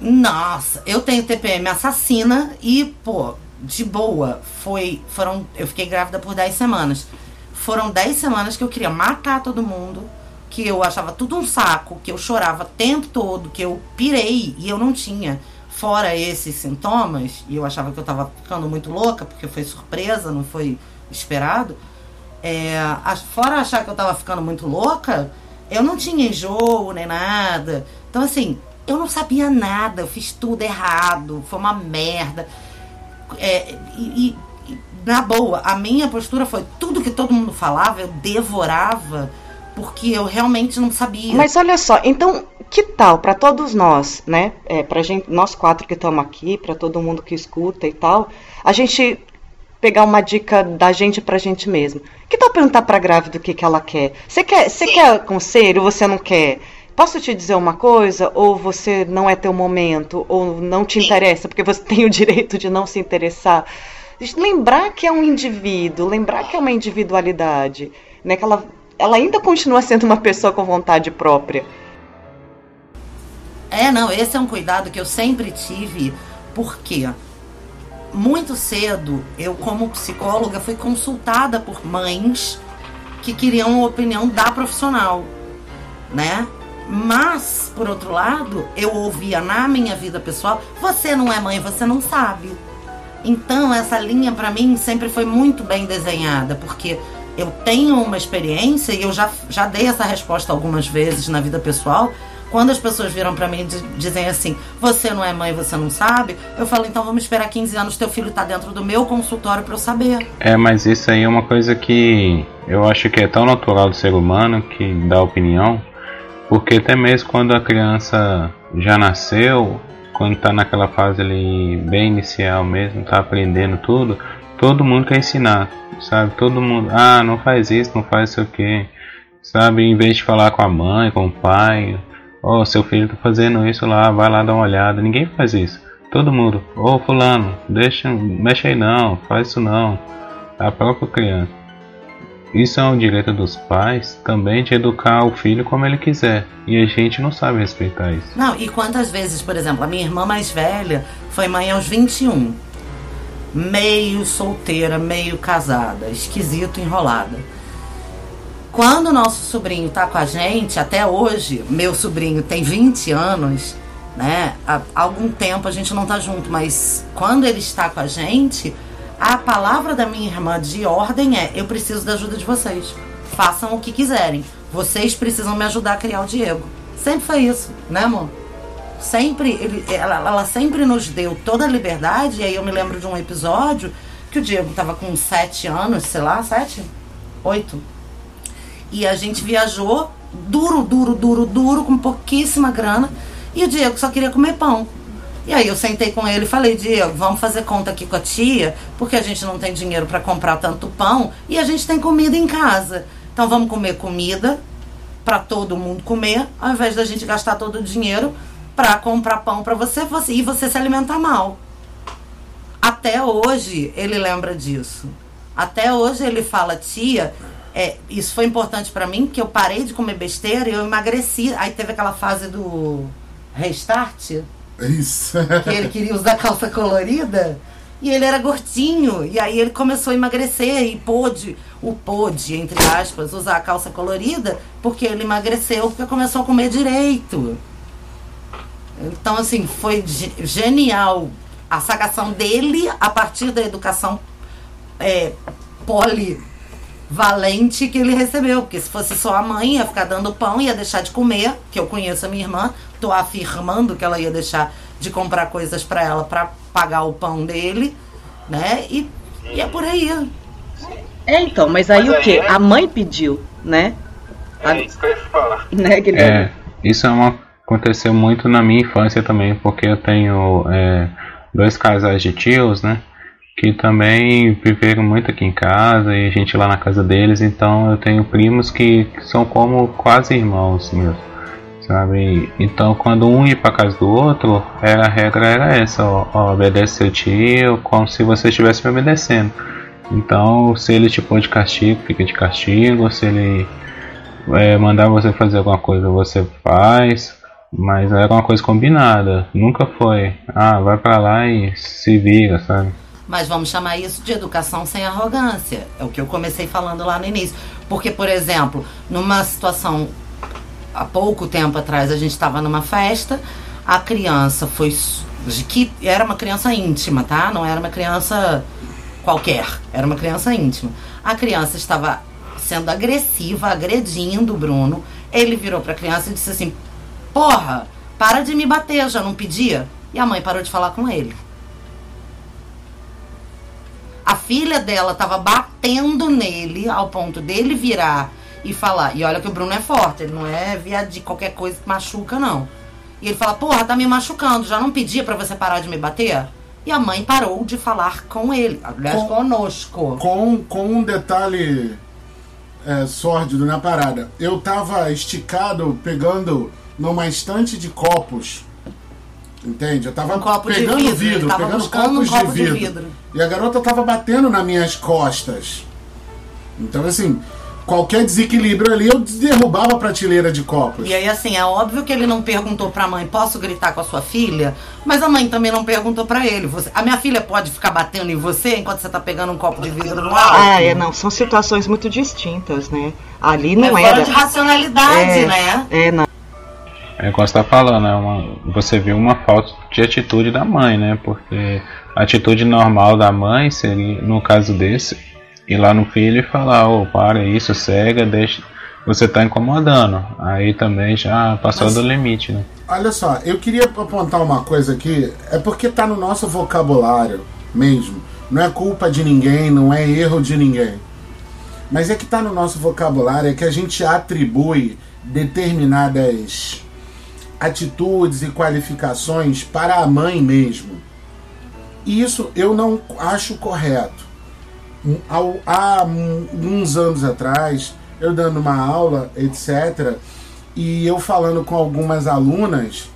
Nossa, eu tenho TPM assassina e, pô, de boa, foi. Foram. Eu fiquei grávida por 10 semanas. Foram 10 semanas que eu queria matar todo mundo, que eu achava tudo um saco, que eu chorava o tempo todo, que eu pirei e eu não tinha. Fora esses sintomas, e eu achava que eu tava ficando muito louca, porque foi surpresa, não foi esperado. É, fora achar que eu tava ficando muito louca, eu não tinha enjoo nem nada. Então, assim, eu não sabia nada, eu fiz tudo errado, foi uma merda. É, e, e, na boa, a minha postura foi tudo que todo mundo falava, eu devorava, porque eu realmente não sabia. Mas olha só, então que tal para todos nós, né? É, pra gente, nós quatro que estamos aqui, para todo mundo que escuta e tal, a gente pegar uma dica da gente pra gente mesmo. Que tal perguntar pra grávida o que, que ela quer? Você quer, você quer conselho ou você não quer? Posso te dizer uma coisa? Ou você não é teu momento? Ou não te interessa porque você tem o direito de não se interessar? Lembrar que é um indivíduo, lembrar que é uma individualidade, né? Que ela, ela ainda continua sendo uma pessoa com vontade própria. É, não, esse é um cuidado que eu sempre tive, porque muito cedo, eu como psicóloga fui consultada por mães que queriam a opinião da profissional, né? Mas, por outro lado, eu ouvia na minha vida pessoal, você não é mãe, você não sabe. Então, essa linha para mim sempre foi muito bem desenhada, porque eu tenho uma experiência e eu já, já dei essa resposta algumas vezes na vida pessoal, quando as pessoas viram para mim e dizem assim, você não é mãe, você não sabe, eu falo, então vamos esperar 15 anos, teu filho tá dentro do meu consultório para eu saber. É, mas isso aí é uma coisa que eu acho que é tão natural do ser humano que dá opinião, porque até mesmo quando a criança já nasceu, quando tá naquela fase ali bem inicial mesmo, tá aprendendo tudo, todo mundo quer ensinar, sabe? Todo mundo, ah, não faz isso, não faz isso aqui, sabe? Em vez de falar com a mãe, com o pai, Ó, oh, seu filho tá fazendo isso lá, vai lá dar uma olhada. Ninguém faz isso. Todo mundo, ô oh, fulano, deixa, mexe aí não, faz isso não. A própria criança. Isso é um direito dos pais também de educar o filho como ele quiser. E a gente não sabe respeitar isso. Não, e quantas vezes, por exemplo, a minha irmã mais velha foi mãe aos 21. Meio solteira, meio casada, esquisito, enrolada. Quando o nosso sobrinho tá com a gente, até hoje, meu sobrinho tem 20 anos, né? Há algum tempo a gente não tá junto, mas quando ele está com a gente, a palavra da minha irmã de ordem é: eu preciso da ajuda de vocês. Façam o que quiserem. Vocês precisam me ajudar a criar o Diego. Sempre foi isso, né, amor? Sempre, ele, ela, ela sempre nos deu toda a liberdade. E aí eu me lembro de um episódio que o Diego tava com 7 anos, sei lá, 7? 8 e a gente viajou duro, duro, duro, duro, com pouquíssima grana. E o Diego só queria comer pão. E aí eu sentei com ele e falei, Diego, vamos fazer conta aqui com a tia, porque a gente não tem dinheiro para comprar tanto pão e a gente tem comida em casa. Então vamos comer comida para todo mundo comer, ao invés da gente gastar todo o dinheiro para comprar pão para você, você e você se alimentar mal. Até hoje ele lembra disso. Até hoje ele fala, tia, é, isso foi importante para mim, que eu parei de comer besteira e eu emagreci. Aí teve aquela fase do restart. Isso. Que ele queria usar calça colorida. E ele era gordinho. E aí ele começou a emagrecer e pôde, o pôde, entre aspas, usar a calça colorida, porque ele emagreceu, porque começou a comer direito. Então, assim, foi genial a sagação dele a partir da educação é, poli valente que ele recebeu. Porque se fosse só a mãe, ia ficar dando pão, ia deixar de comer, que eu conheço a minha irmã, tô afirmando que ela ia deixar de comprar coisas para ela para pagar o pão dele, né? E, e, é por aí. É, então, mas aí mas o que? A mãe pediu, né? É isso que eu ia falar. Né, É, isso é uma, aconteceu muito na minha infância também, porque eu tenho é, dois casais de tios, né? que também viveram muito aqui em casa e a gente lá na casa deles, então eu tenho primos que, são como quase irmãos meus, sabe? Então quando um ia para casa do outro, era, a regra era essa, ó, ó, obedece seu tio como se você estivesse me obedecendo. Então se ele te pôr de castigo, fica de castigo, se ele é, mandar você fazer alguma coisa, você faz, mas era uma coisa combinada, nunca foi, ah, vai para lá e se vira, sabe? Mas vamos chamar isso de educação sem arrogância. É o que eu comecei falando lá no início. Porque, por exemplo, numa situação há pouco tempo atrás, a gente estava numa festa, a criança foi que era uma criança íntima, tá? Não era uma criança qualquer, era uma criança íntima. A criança estava sendo agressiva, agredindo o Bruno. Ele virou para a criança e disse assim: Porra, para de me bater, já não pedia? E a mãe parou de falar com ele. A filha dela estava batendo nele ao ponto dele virar e falar. E olha que o Bruno é forte, ele não é viado de qualquer coisa que machuca, não. E ele fala: Porra, tá me machucando, já não pedia para você parar de me bater? E a mãe parou de falar com ele, aliás, Com- conosco. Com, com um detalhe é, sórdido na parada. Eu tava esticado pegando numa estante de copos. Entende? Eu tava Um de pegando vidro, vidro, pegando copos um copo de, de vidro. vidro. E a garota tava batendo nas minhas costas. Então, assim, qualquer desequilíbrio ali, eu derrubava a prateleira de copos. E aí, assim, é óbvio que ele não perguntou pra mãe, posso gritar com a sua filha? Mas a mãe também não perguntou pra ele. Você, a minha filha pode ficar batendo em você enquanto você tá pegando um copo de vidro no alto? Ah, é, não, são situações muito distintas, né? Ali não é era. de racionalidade, É. né? É, não. É como você tá falando, é uma, você viu uma falta de atitude da mãe, né? Porque a atitude normal da mãe seria, no caso desse, ir lá no filho e falar, ô, para isso, cega, deixa. Você tá incomodando. Aí também já passou Mas- do limite, né? Olha só, eu queria apontar uma coisa aqui, é porque tá no nosso vocabulário mesmo. Não é culpa de ninguém, não é erro de ninguém. Mas é que tá no nosso vocabulário, é que a gente atribui determinadas atitudes e qualificações para a mãe mesmo. E isso eu não acho correto. Ao- Há uns anos atrás, eu dando uma aula, etc., e eu falando com algumas alunas,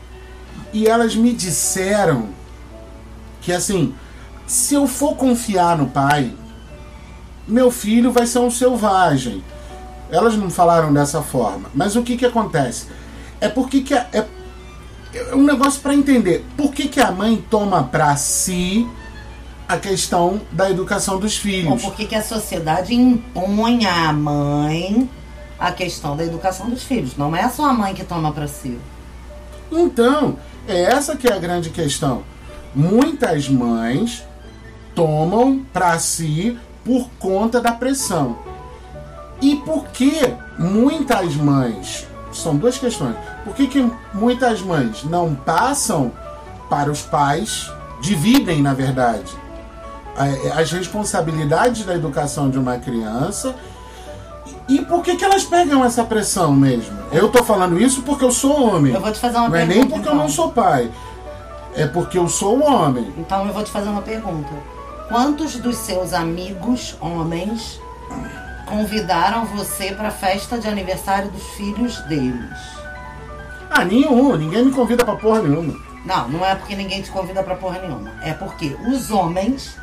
e elas me disseram que assim, se eu for confiar no pai, meu filho vai ser um selvagem. Elas não falaram dessa forma, mas o que que acontece? É porque que a- é, é um negócio para entender. Por que que a mãe toma para si a questão da educação dos filhos? por que que a sociedade impõe à mãe a questão da educação dos filhos? Não é só a mãe que toma pra si. Então, é essa que é a grande questão. Muitas mães tomam para si por conta da pressão. E por que muitas mães. São duas questões. Por que, que muitas mães não passam para os pais, dividem, na verdade, as responsabilidades da educação de uma criança e por que, que elas pegam essa pressão mesmo? Eu tô falando isso porque eu sou homem. Eu vou te fazer uma Não é pergunta. nem porque eu então. não sou pai. É porque eu sou homem. Então eu vou te fazer uma pergunta. Quantos dos seus amigos homens convidaram você para a festa de aniversário dos filhos deles? Ah, nenhum. Ninguém me convida pra porra nenhuma. Não, não é porque ninguém te convida pra porra nenhuma. É porque os homens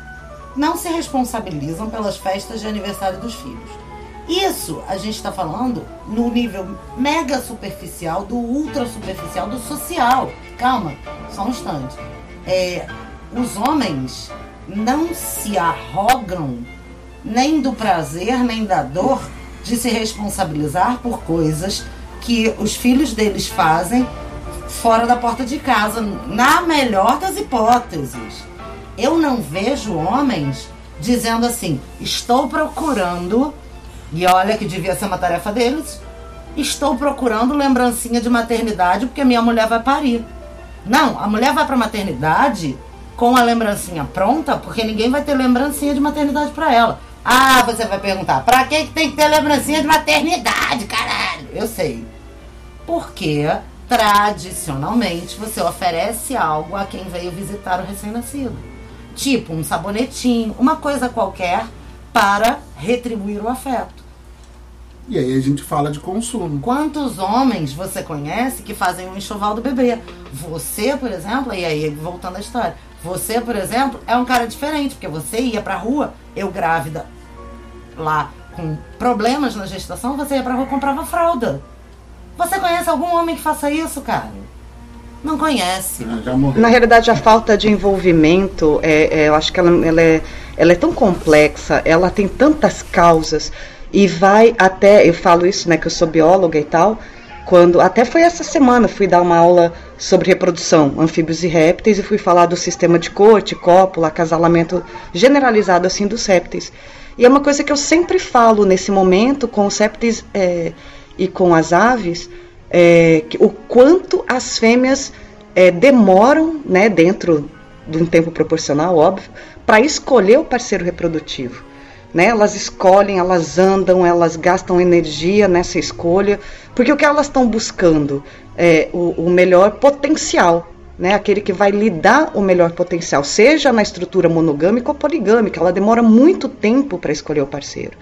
não se responsabilizam pelas festas de aniversário dos filhos. Isso a gente está falando no nível mega superficial, do ultra superficial, do social. Calma, só um instante. É, os homens não se arrogam nem do prazer, nem da dor de se responsabilizar por coisas que os filhos deles fazem fora da porta de casa, na melhor das hipóteses. Eu não vejo homens dizendo assim: estou procurando, e olha que devia ser uma tarefa deles, estou procurando lembrancinha de maternidade porque minha mulher vai parir. Não, a mulher vai para maternidade com a lembrancinha pronta, porque ninguém vai ter lembrancinha de maternidade para ela. Ah, você vai perguntar, que que tem que ter lembrancinha de maternidade, caralho? Eu sei. Porque tradicionalmente você oferece algo a quem veio visitar o recém-nascido. Tipo um sabonetinho, uma coisa qualquer para retribuir o afeto. E aí a gente fala de consumo. Quantos homens você conhece que fazem um enxoval do bebê? Você, por exemplo, e aí voltando à história, você, por exemplo, é um cara diferente, porque você ia pra rua, eu grávida lá com problemas na gestação, você ia pra rua e comprava fralda. Você conhece algum homem que faça isso, cara? Não conhece. Ah, Já morreu. Na realidade, a falta de envolvimento, é, é, eu acho que ela, ela é, ela é tão complexa, ela tem tantas causas e vai até, eu falo isso, né, que eu sou bióloga e tal, quando até foi essa semana fui dar uma aula sobre reprodução, anfíbios e répteis e fui falar do sistema de corte, cópula, acasalamento generalizado assim dos répteis. E é uma coisa que eu sempre falo nesse momento com os répteis é, e com as aves, é, o quanto as fêmeas é, demoram, né, dentro de um tempo proporcional, óbvio, para escolher o parceiro reprodutivo. Né? Elas escolhem, elas andam, elas gastam energia nessa escolha, porque o que elas estão buscando é o, o melhor potencial, né? aquele que vai lhe dar o melhor potencial, seja na estrutura monogâmica ou poligâmica. Ela demora muito tempo para escolher o parceiro,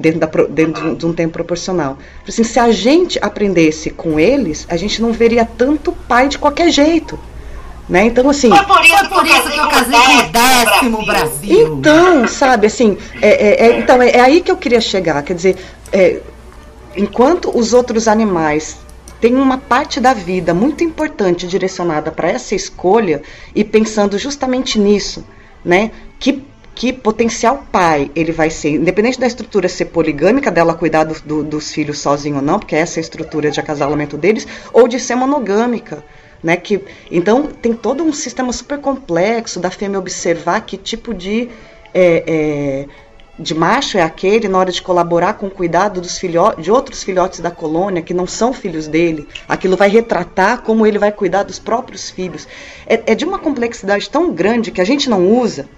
dentro, da, dentro de um tempo proporcional. Assim, se a gente aprendesse com eles, a gente não veria tanto pai de qualquer jeito. Né? Então, assim. Foi por isso, foi por isso que eu casei com o décimo Brasil. Então, sabe, assim, é, é, é então é, é, aí que eu queria chegar. Quer dizer, é, enquanto os outros animais têm uma parte da vida muito importante direcionada para essa escolha e pensando justamente nisso, né? Que que potencial pai ele vai ser, independente da estrutura ser poligâmica, dela cuidar do, do, dos filhos sozinho ou não, porque essa é a estrutura de acasalamento deles, ou de ser monogâmica. Né, que, então tem todo um sistema super complexo da fêmea observar que tipo de, é, é, de macho é aquele na hora de colaborar com o cuidado dos filhotes, de outros filhotes da colônia que não são filhos dele. Aquilo vai retratar como ele vai cuidar dos próprios filhos. É, é de uma complexidade tão grande que a gente não usa,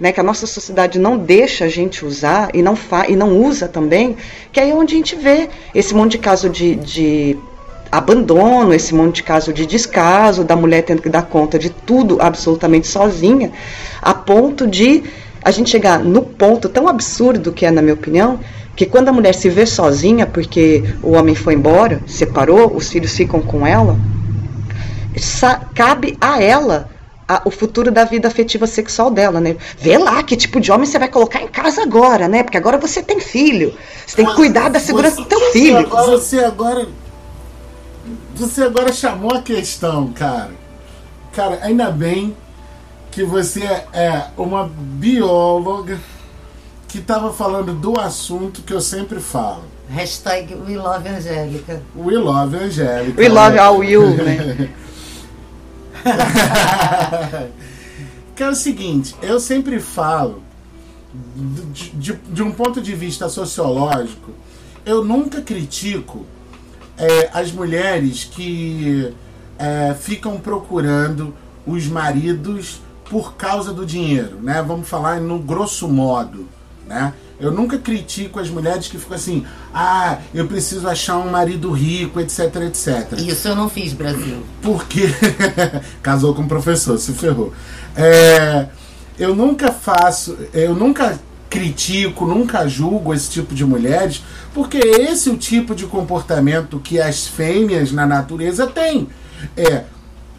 né, que a nossa sociedade não deixa a gente usar e não, fa e não usa também, que aí é onde a gente vê esse monte de caso de, de abandono, esse monte de caso de descaso, da mulher tendo que dar conta de tudo absolutamente sozinha, a ponto de a gente chegar no ponto tão absurdo que é, na minha opinião, que quando a mulher se vê sozinha porque o homem foi embora, separou, os filhos ficam com ela, cabe a ela a, o futuro da vida afetiva sexual dela, né? Vê lá que tipo de homem você vai colocar em casa agora, né? Porque agora você tem filho. Você tem que cuidar da segurança você, do teu filho. Você agora você agora chamou a questão, cara. Cara, ainda bem que você é uma bióloga que estava falando do assunto que eu sempre falo. Hashtag We Love Angélica. We Love Angélica. We Love a Will, né? que é o seguinte, eu sempre falo, de, de, de um ponto de vista sociológico, eu nunca critico é, as mulheres que é, ficam procurando os maridos por causa do dinheiro, né? Vamos falar no grosso modo, né? Eu nunca critico as mulheres que ficam assim, ah, eu preciso achar um marido rico, etc, etc. Isso eu não fiz, Brasil. Porque casou com um professor, se ferrou. É, eu nunca faço, eu nunca critico, nunca julgo esse tipo de mulheres, porque esse é o tipo de comportamento que as fêmeas na natureza têm. É,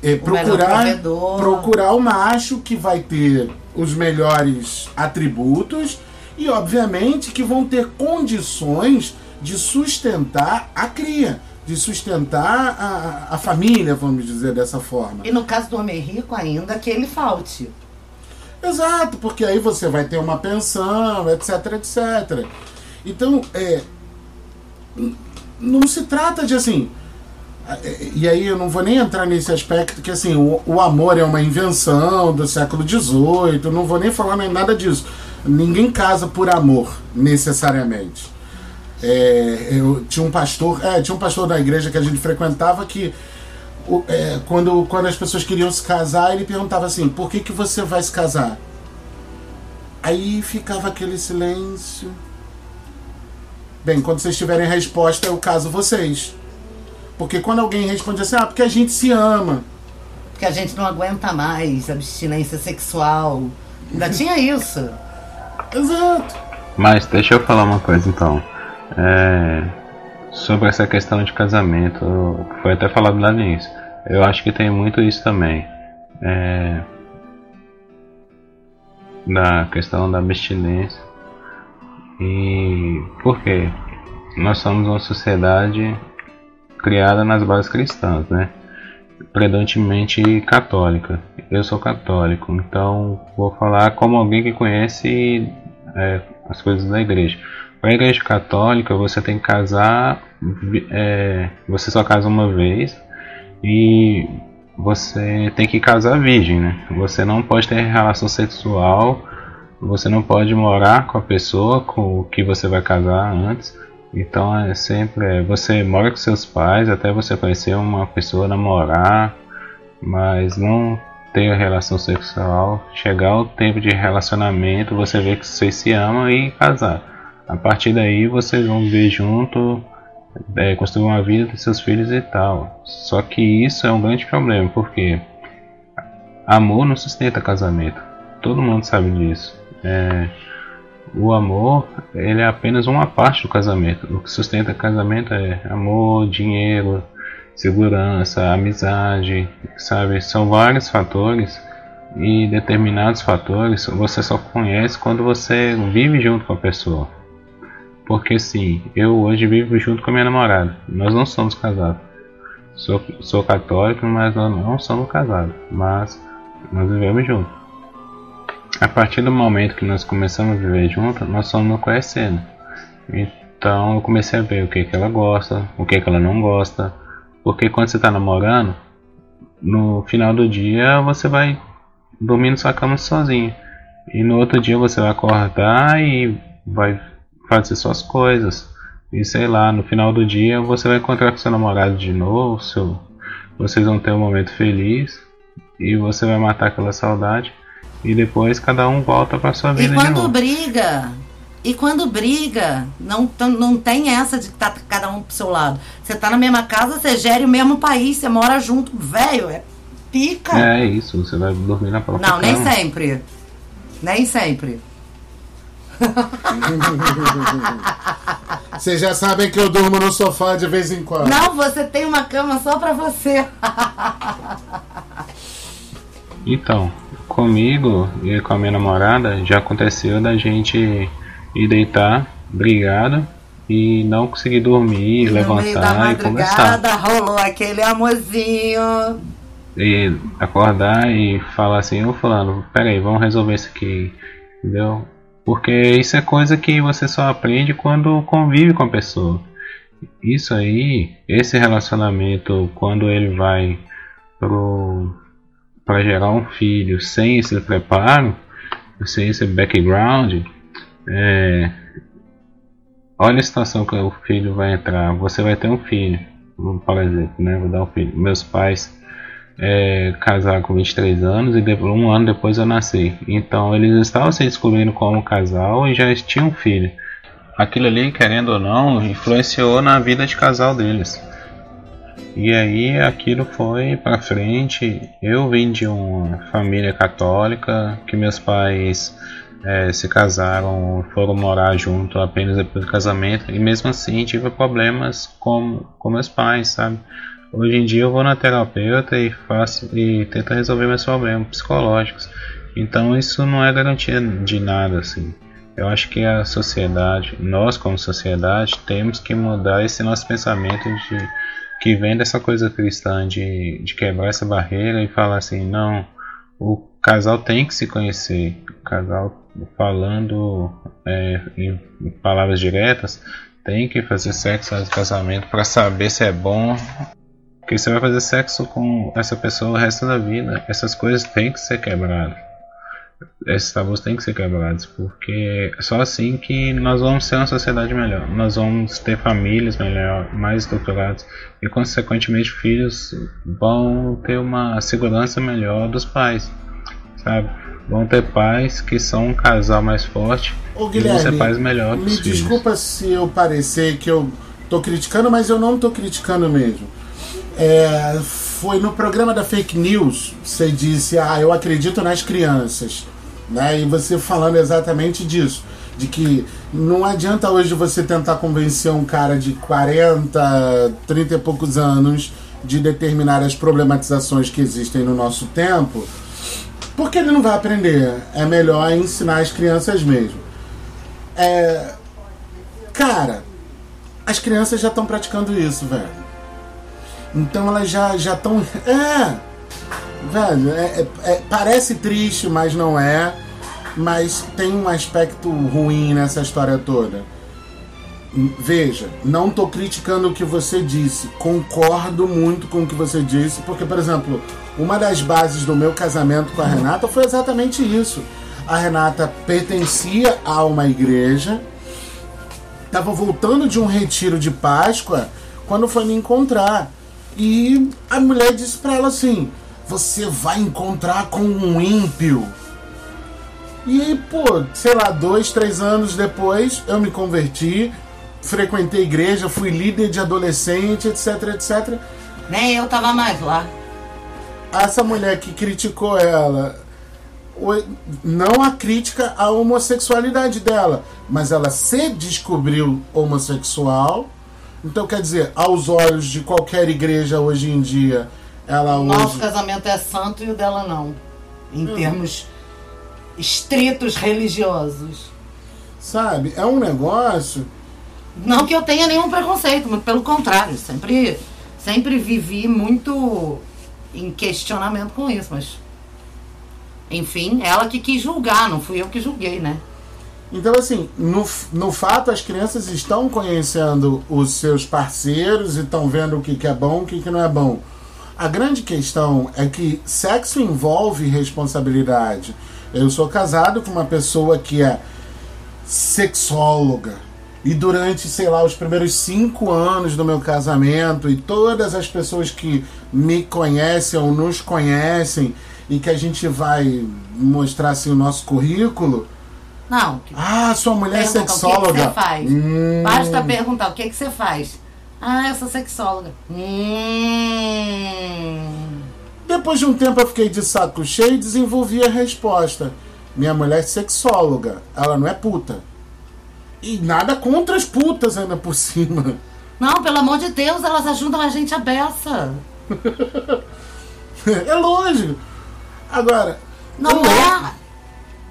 é procurar, procurar o macho que vai ter os melhores atributos e, obviamente, que vão ter condições de sustentar a cria, de sustentar a, a família, vamos dizer dessa forma. E no caso do homem rico, ainda que ele falte. Exato, porque aí você vai ter uma pensão, etc, etc. Então, é, não se trata de assim. E aí eu não vou nem entrar nesse aspecto que assim, o, o amor é uma invenção do século XVIII, não vou nem falar nem nada disso. Ninguém casa por amor, necessariamente. É, eu tinha um pastor, é, tinha um pastor da igreja que a gente frequentava que é, quando, quando as pessoas queriam se casar, ele perguntava assim: por que, que você vai se casar? Aí ficava aquele silêncio. Bem, quando vocês tiverem resposta, eu caso vocês. Porque quando alguém responde assim, ah, porque a gente se ama. Porque a gente não aguenta mais abstinência sexual. Ainda tinha isso. Exato. Mas deixa eu falar uma coisa então. É, sobre essa questão de casamento, foi até falado lá início. Eu acho que tem muito isso também. É, na questão da abstinência. E por quê? Nós somos uma sociedade criada nas bases cristãs, né? Predominantemente católica. Eu sou católico, então vou falar como alguém que conhece é, as coisas da igreja. Para a igreja católica, você tem que casar, é, você só casa uma vez e você tem que casar virgem, né? Você não pode ter relação sexual, você não pode morar com a pessoa com que você vai casar antes. Então é sempre você mora com seus pais até você conhecer uma pessoa, namorar, mas não ter relação sexual. Chegar o tempo de relacionamento, você vê que vocês se amam e casar. A partir daí vocês vão viver junto, é, construir uma vida com seus filhos e tal. Só que isso é um grande problema, porque amor não sustenta casamento. Todo mundo sabe disso. É, o amor ele é apenas uma parte do casamento. O que sustenta casamento é amor, dinheiro, segurança, amizade, sabe? São vários fatores e determinados fatores você só conhece quando você vive junto com a pessoa. Porque sim, eu hoje vivo junto com a minha namorada. Nós não somos casados. Sou, sou católico, mas nós não somos casados. Mas nós vivemos juntos. A partir do momento que nós começamos a viver juntos, nós somos nos conhecendo. Então eu comecei a ver o que, que ela gosta, o que, que ela não gosta. Porque quando você está namorando, no final do dia você vai dormir na sua cama sozinho. E no outro dia você vai acordar e vai fazer suas coisas. E sei lá, no final do dia você vai encontrar com seu namorado de novo, seu, vocês vão ter um momento feliz e você vai matar aquela saudade e depois cada um volta para sua vida e quando de novo. briga, e quando briga, não, não tem essa de estar tá cada um pro seu lado. Você tá na mesma casa, você gere o mesmo país, você mora junto, velho, é pica. É isso, você vai dormir na própria Não, cama. nem sempre. Nem sempre. Vocês já sabem que eu durmo no sofá de vez em quando. Não, você tem uma cama só pra você. Então, comigo e com a minha namorada já aconteceu da gente ir deitar brigado e não conseguir dormir, da levantar e conversar. rolou aquele amorzinho. E acordar e falar assim, ô fulano, peraí, vamos resolver isso aqui. Entendeu? Porque isso é coisa que você só aprende quando convive com a pessoa. Isso aí, esse relacionamento, quando ele vai pro para gerar um filho sem esse preparo, sem esse background, é, olha a situação que o filho vai entrar. Você vai ter um filho, por exemplo, né? Vou dar um filho. Meus pais é, casaram com 23 anos e depois, um ano depois eu nasci. Então eles estavam se descobrindo como casal e já tinham um filho. Aquilo ali, querendo ou não, influenciou na vida de casal deles. E aí aquilo foi para frente. Eu vim de uma família católica que meus pais é, se casaram, foram morar junto apenas depois do casamento e mesmo assim tive problemas com, com meus pais, sabe? Hoje em dia eu vou na terapeuta e faço e tento resolver meus problemas psicológicos. Então isso não é garantia de nada assim. Eu acho que a sociedade, nós como sociedade, temos que mudar esse nosso pensamento de que vem dessa coisa cristã de, de quebrar essa barreira e falar assim, não, o casal tem que se conhecer. O casal falando é, em, palavras diretas, tem que fazer sexo antes do casamento para saber se é bom. Porque você vai fazer sexo com essa pessoa o resto da vida. Essas coisas têm que ser quebradas. Esses tabus têm que ser quebrados, porque é só assim que nós vamos ser uma sociedade melhor. Nós vamos ter famílias melhor, mais estruturadas e, consequentemente, filhos vão ter uma segurança melhor dos pais, sabe? Vão ter pais que são um casal mais forte Ô, e vão ser pais melhor me dos filhos. desculpa se eu parecer que eu tô criticando, mas eu não tô criticando mesmo. É, foi no programa da fake news, você disse, ah, eu acredito nas crianças. Né? E você falando exatamente disso. De que não adianta hoje você tentar convencer um cara de 40, 30 e poucos anos de determinadas problematizações que existem no nosso tempo, porque ele não vai aprender. É melhor ensinar as crianças mesmo. É, cara, as crianças já estão praticando isso, velho. Então elas já já estão. É! Velho, é, é- é- parece triste, mas não é. mas tem um aspecto ruim nessa história toda. Veja, não estou criticando o que você disse, concordo muito com o que você disse, porque, por exemplo, uma das bases do meu casamento com a Renata foi exatamente isso. A Renata pertencia a uma igreja, estava voltando de um retiro de Páscoa quando foi me encontrar. E a mulher disse para ela assim: Você vai encontrar com um ímpio. E, pô, sei lá, dois, três anos depois, eu me converti, frequentei igreja, fui líder de adolescente, etc, etc. Nem eu tava mais lá. Essa mulher que criticou ela, não a crítica à homossexualidade dela, mas ela se descobriu homossexual. Então, quer dizer, aos olhos de qualquer igreja hoje em dia, ela o hoje... Nosso casamento é santo e o dela não. Em hum. termos estritos religiosos. Sabe? É um negócio não que eu tenha nenhum preconceito, muito pelo contrário, sempre, sempre vivi muito em questionamento com isso, mas. Enfim, ela que quis julgar, não fui eu que julguei, né? Então, assim, no, no fato, as crianças estão conhecendo os seus parceiros e estão vendo o que, que é bom e o que, que não é bom. A grande questão é que sexo envolve responsabilidade. Eu sou casado com uma pessoa que é sexóloga, e durante, sei lá, os primeiros cinco anos do meu casamento, e todas as pessoas que me conhecem ou nos conhecem, e que a gente vai mostrar assim o nosso currículo. Não. Ah, sua mulher é sexóloga. O que, que você faz? Hum. Basta perguntar o que, que você faz. Ah, eu sou sexóloga. Hum. Depois de um tempo eu fiquei de saco cheio e desenvolvi a resposta. Minha mulher é sexóloga, ela não é puta. E nada contra as putas ainda por cima. Não, pelo amor de Deus, elas ajudam a gente a beça. é lógico. Agora. Não é.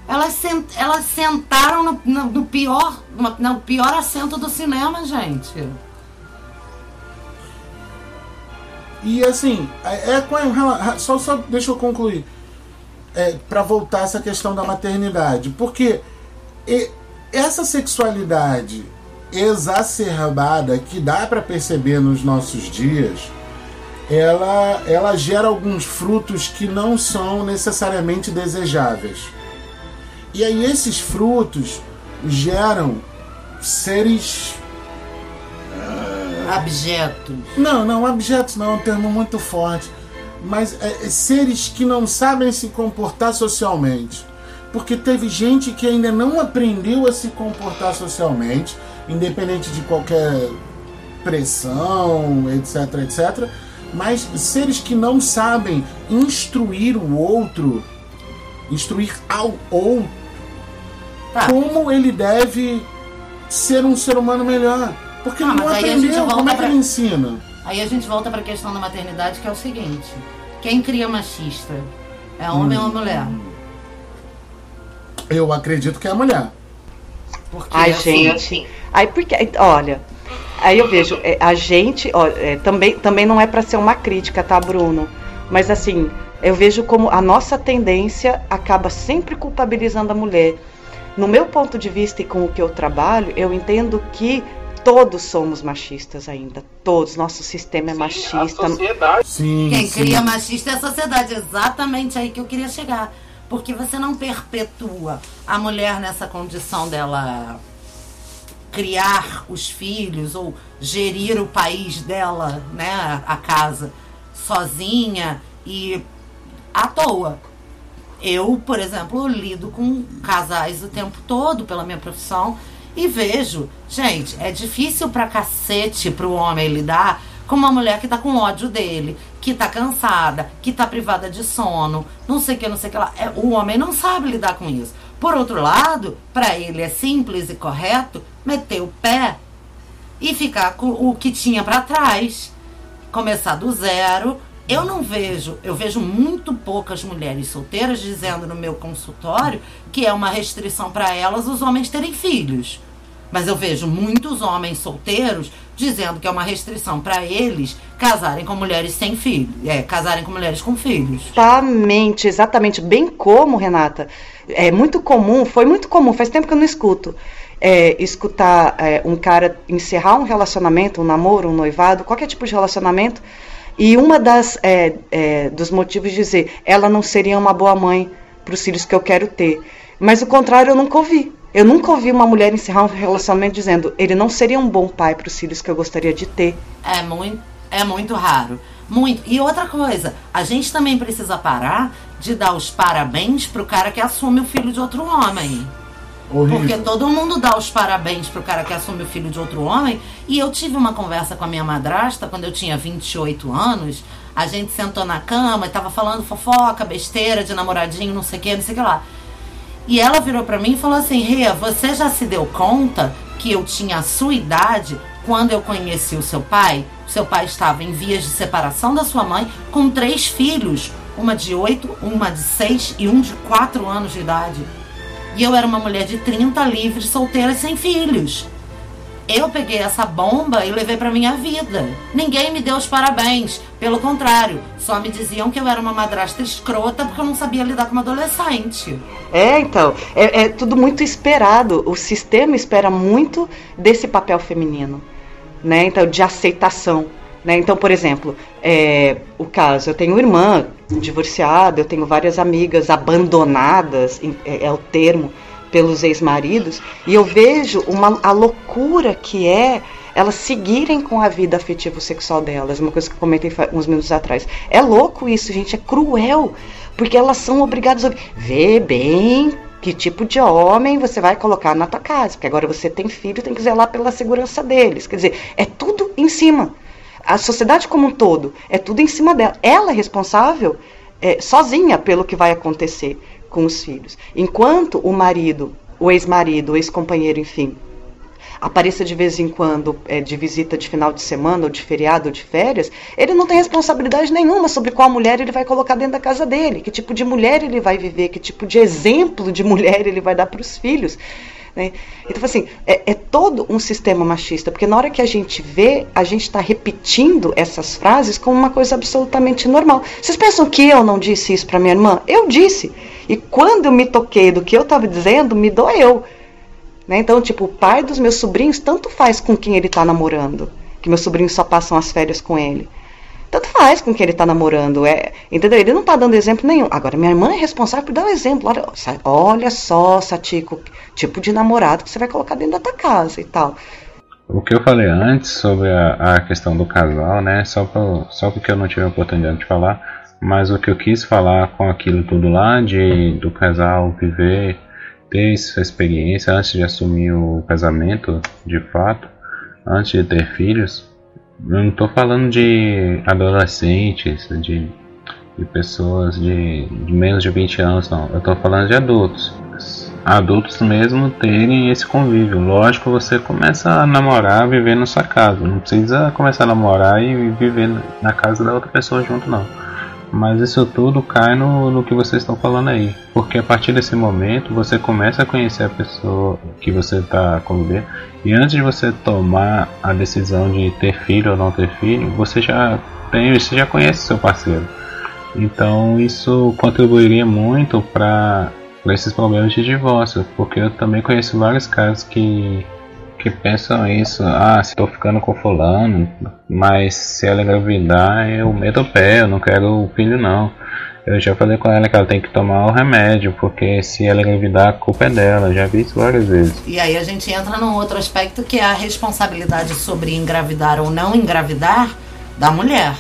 Elas, sent, elas sentaram no, no, no pior, no, no, pior assento do cinema, gente. E assim, é, é com só, só deixa eu concluir. É, para voltar essa questão da maternidade. Porque essa sexualidade exacerbada que dá para perceber nos nossos dias, ela, ela gera alguns frutos que não são necessariamente desejáveis. E aí esses frutos geram seres abjetos. Não, não, abjetos não é um termo muito forte, mas é, é seres que não sabem se comportar socialmente porque teve gente que ainda não aprendeu a se comportar socialmente, independente de qualquer pressão, etc, etc. Mas seres que não sabem instruir o outro, instruir ao outro, tá. como ele deve ser um ser humano melhor. Porque ele não aprendeu, como é que pra... ele ensina? Aí a gente volta para a questão da maternidade, que é o seguinte: quem cria machista? É homem hum. ou mulher? Eu acredito que é a mulher. Porque Ai, assim, gente. Assim. Aí porque, olha, aí eu vejo, é, a gente, ó, é, também, também não é para ser uma crítica, tá, Bruno? Mas assim, eu vejo como a nossa tendência acaba sempre culpabilizando a mulher. No meu ponto de vista e com o que eu trabalho, eu entendo que todos somos machistas ainda. Todos. Nosso sistema é sim, machista. A sociedade. Sim, Quem sim. cria machista é a sociedade. Exatamente aí que eu queria chegar porque você não perpetua a mulher nessa condição dela criar os filhos ou gerir o país dela, né, a casa sozinha e à toa. Eu, por exemplo, lido com casais o tempo todo pela minha profissão e vejo, gente, é difícil pra cacete pro homem lidar com uma mulher que tá com ódio dele, que tá cansada, que tá privada de sono, não sei o que, não sei o que lá. É, o homem não sabe lidar com isso. Por outro lado, para ele é simples e correto meter o pé e ficar com o que tinha para trás, começar do zero. Eu não vejo, eu vejo muito poucas mulheres solteiras dizendo no meu consultório que é uma restrição para elas os homens terem filhos. Mas eu vejo muitos homens solteiros dizendo que é uma restrição para eles casarem com mulheres sem filhos, é, casarem com mulheres com filhos. Exatamente, exatamente. Bem como, Renata, é muito comum, foi muito comum, faz tempo que eu não escuto, é, escutar é, um cara encerrar um relacionamento, um namoro, um noivado, qualquer tipo de relacionamento, e uma das é, é dos motivos de dizer ela não seria uma boa mãe para os filhos que eu quero ter. Mas o contrário eu nunca ouvi. Eu nunca ouvi uma mulher encerrar um relacionamento dizendo ele não seria um bom pai para os filhos que eu gostaria de ter. É muito, é muito raro. Muito. E outra coisa, a gente também precisa parar de dar os parabéns pro cara que assume o filho de outro homem. Horrível. Porque todo mundo dá os parabéns pro cara que assume o filho de outro homem. E eu tive uma conversa com a minha madrasta quando eu tinha 28 anos. A gente sentou na cama e tava falando fofoca, besteira de namoradinho, não sei o que, não sei o que lá. E ela virou para mim e falou assim: Ria, você já se deu conta que eu tinha a sua idade quando eu conheci o seu pai? Seu pai estava em vias de separação da sua mãe com três filhos: uma de oito, uma de seis e um de quatro anos de idade. E eu era uma mulher de 30 livres, solteira, sem filhos. Eu peguei essa bomba e levei para minha vida. Ninguém me deu os parabéns. Pelo contrário, só me diziam que eu era uma madrasta escrota porque eu não sabia lidar com uma adolescente. É, então, é, é tudo muito esperado. O sistema espera muito desse papel feminino, né? Então, de aceitação. Né? Então, por exemplo, é, o caso, eu tenho irmã divorciada, eu tenho várias amigas abandonadas, é, é o termo, pelos ex-maridos, e eu vejo uma, a loucura que é elas seguirem com a vida afetivo-sexual delas, uma coisa que eu comentei uns minutos atrás. É louco isso, gente, é cruel, porque elas são obrigadas a ver bem que tipo de homem você vai colocar na tua casa, porque agora você tem filho, tem que zelar pela segurança deles. Quer dizer, é tudo em cima. A sociedade como um todo, é tudo em cima dela. Ela é responsável é, sozinha pelo que vai acontecer com os filhos. Enquanto o marido, o ex-marido, o ex-companheiro, enfim, apareça de vez em quando é, de visita de final de semana, ou de feriado, ou de férias, ele não tem responsabilidade nenhuma sobre qual mulher ele vai colocar dentro da casa dele, que tipo de mulher ele vai viver, que tipo de exemplo de mulher ele vai dar para os filhos. Né? Então, assim, é, é, todo um sistema machista, porque na hora que a gente vê, a gente está repetindo essas frases como uma coisa absolutamente normal. Vocês pensam que eu não disse isso para minha irmã? Eu disse. E quando eu me toquei do que eu estava dizendo, me doeu. Né? Então, tipo, o pai dos meus sobrinhos tanto faz com quem ele está namorando, que meus sobrinhos só passam as férias com ele. Tanto faz com quem ele está namorando, é, entendeu? Ele não está dando exemplo nenhum. Agora, minha irmã é responsável por dar um exemplo. Olha, olha só, Satico, tipo de namorado que você vai colocar dentro da tua casa e tal. O que eu falei antes sobre a, a questão do casal, né? Só, só porque eu não tive a oportunidade de falar, mas o que eu quis falar com aquilo tudo lá, de do casal viver, ter essa experiência antes de assumir o casamento, de fato, antes de ter filhos, eu não estou falando de adolescentes, de, de pessoas de, de, menos de 20 anos, não. Eu estou falando de adultos. Adultos mesmo terem esse convívio. Lógico, você começa a namorar, viver na sua casa. Não precisa começar a namorar e viver na casa da outra pessoa junto, não. Mas isso tudo cai no, no que vocês estão falando aí. Porque a partir desse momento você começa a conhecer a pessoa que você está convivendo. E antes de você tomar a decisão de ter filho ou não ter filho, você já tem, você já conhece seu parceiro. Então isso contribuiria muito para esses problemas de divórcio. Porque eu também conheço vários casos que que pensam isso, ah, se tô ficando com fulano, mas se ela engravidar eu meto o pé, eu não quero o filho não. Eu já falei com ela que ela tem que tomar o remédio, porque se ela engravidar, a culpa é dela. Já vi isso várias vezes. E aí a gente entra num outro aspecto que é a responsabilidade sobre engravidar ou não engravidar da mulher.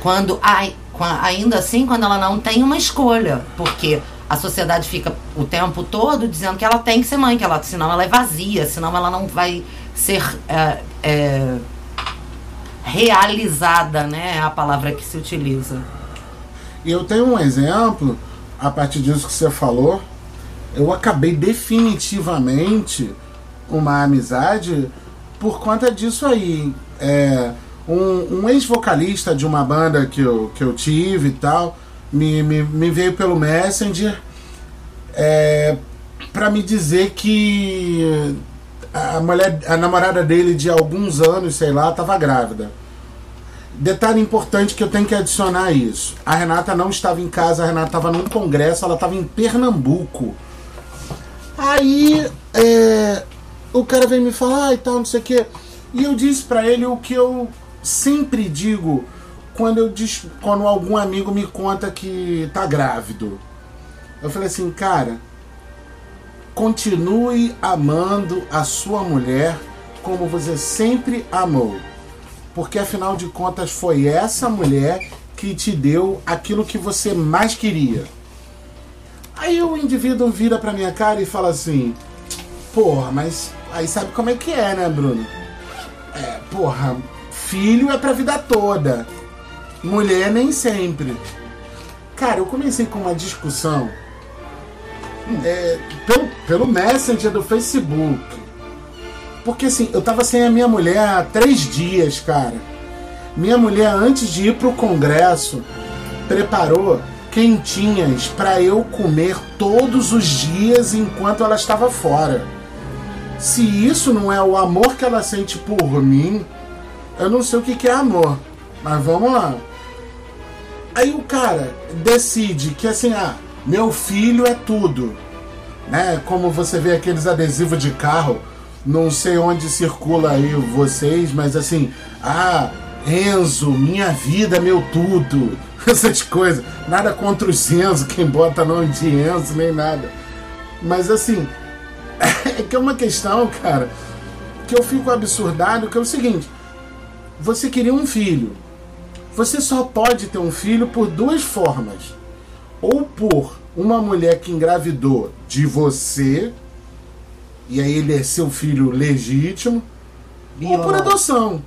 Quando, ainda assim, quando ela não tem uma escolha. Porque a sociedade fica o tempo todo dizendo que ela tem que ser mãe, que ela, senão ela é vazia, senão ela não vai ser é, é, realizada, né? É a palavra que se utiliza. E eu tenho um exemplo, a partir disso que você falou, eu acabei definitivamente uma amizade por conta disso aí. É, um, um ex-vocalista de uma banda que eu, que eu tive e tal, me, me, me veio pelo Messenger é, para me dizer que a mulher, a namorada dele de alguns anos, sei lá, estava grávida. Detalhe importante que eu tenho que adicionar isso. A Renata não estava em casa, a Renata estava num congresso, ela estava em Pernambuco. Aí é, o cara vem me falar ah, e tal, não sei o quê. E eu disse para ele o que eu sempre digo quando, eu, quando algum amigo me conta que tá grávido. Eu falei assim, cara, continue amando a sua mulher como você sempre amou. Porque afinal de contas foi essa mulher que te deu aquilo que você mais queria. Aí o indivíduo vira pra minha cara e fala assim: Porra, mas aí sabe como é que é, né, Bruno? É, porra, filho é pra vida toda. Mulher nem sempre. Cara, eu comecei com uma discussão é, pelo, pelo Messenger do Facebook. Porque assim, eu tava sem a minha mulher há três dias, cara. Minha mulher, antes de ir pro congresso, preparou quentinhas para eu comer todos os dias enquanto ela estava fora. Se isso não é o amor que ela sente por mim, eu não sei o que, que é amor. Mas vamos lá. Aí o cara decide que assim, ah, meu filho é tudo. Né? Como você vê aqueles adesivos de carro, não sei onde circula aí vocês, mas assim, ah, Enzo, minha vida, meu tudo. Essas coisas. Nada contra os Enzo, quem bota nome de Enzo, nem nada. Mas assim, é que é uma questão, cara, que eu fico absurdado, que é o seguinte. Você queria um filho. Você só pode ter um filho por duas formas. Ou por uma mulher que engravidou de você, e aí ele é seu filho legítimo, ou por adoção.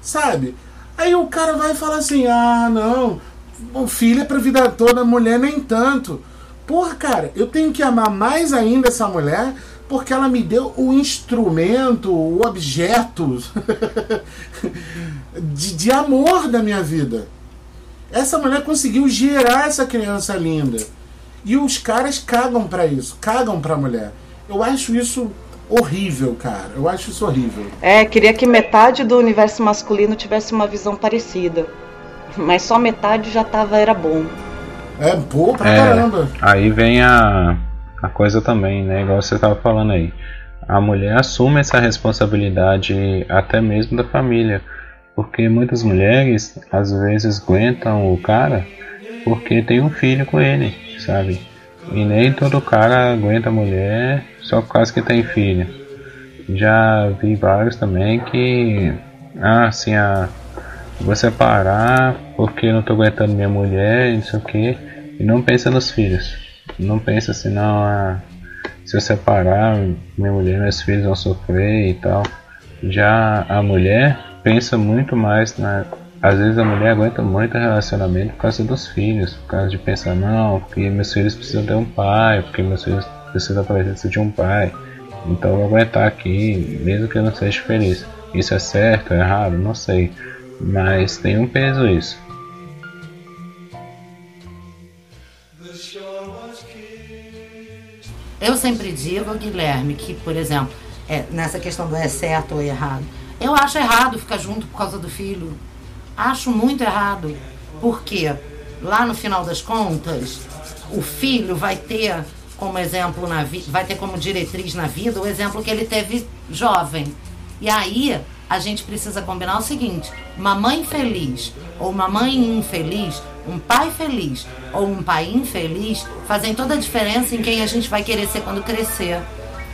Sabe? Aí o cara vai falar assim: ah, não, o filho é pra vida toda, a mulher nem tanto. Porra, cara, eu tenho que amar mais ainda essa mulher porque ela me deu o instrumento, o objeto de, de amor da minha vida. Essa mulher conseguiu gerar essa criança linda. E os caras cagam para isso, cagam pra mulher. Eu acho isso horrível, cara. Eu acho isso horrível. É, queria que metade do universo masculino tivesse uma visão parecida. Mas só metade já tava, era bom. É, pô, pra é, caramba. Aí vem a, a coisa também, né? Igual você tava falando aí. A mulher assume essa responsabilidade até mesmo da família. Porque muitas mulheres às vezes aguentam o cara porque tem um filho com ele, sabe? E nem todo cara aguenta a mulher só por causa que tem filho. Já vi vários também que. Ah, assim, ah, vou separar porque não tô aguentando minha mulher, não sei o que. E não pensa nos filhos. Não pensa assim, não, ah, se eu separar, minha mulher e meus filhos vão sofrer e tal. Já a mulher pensa muito mais na. Às vezes a mulher aguenta muito relacionamento por causa dos filhos, por causa de pensar, não, porque meus filhos precisam ter um pai, porque meus filhos precisam da presença de um pai. Então eu vou aguentar aqui, mesmo que eu não seja feliz. Isso é certo, é errado? Não sei. Mas tem um peso isso. Eu sempre digo, Guilherme, que, por exemplo, é, nessa questão do é certo ou errado, eu acho errado ficar junto por causa do filho. Acho muito errado. Porque lá no final das contas, o filho vai ter como exemplo na vida, vai ter como diretriz na vida o exemplo que ele teve jovem. E aí a gente precisa combinar o seguinte: uma mãe feliz ou uma mãe infeliz, um pai feliz ou um pai infeliz fazem toda a diferença em quem a gente vai querer ser quando crescer.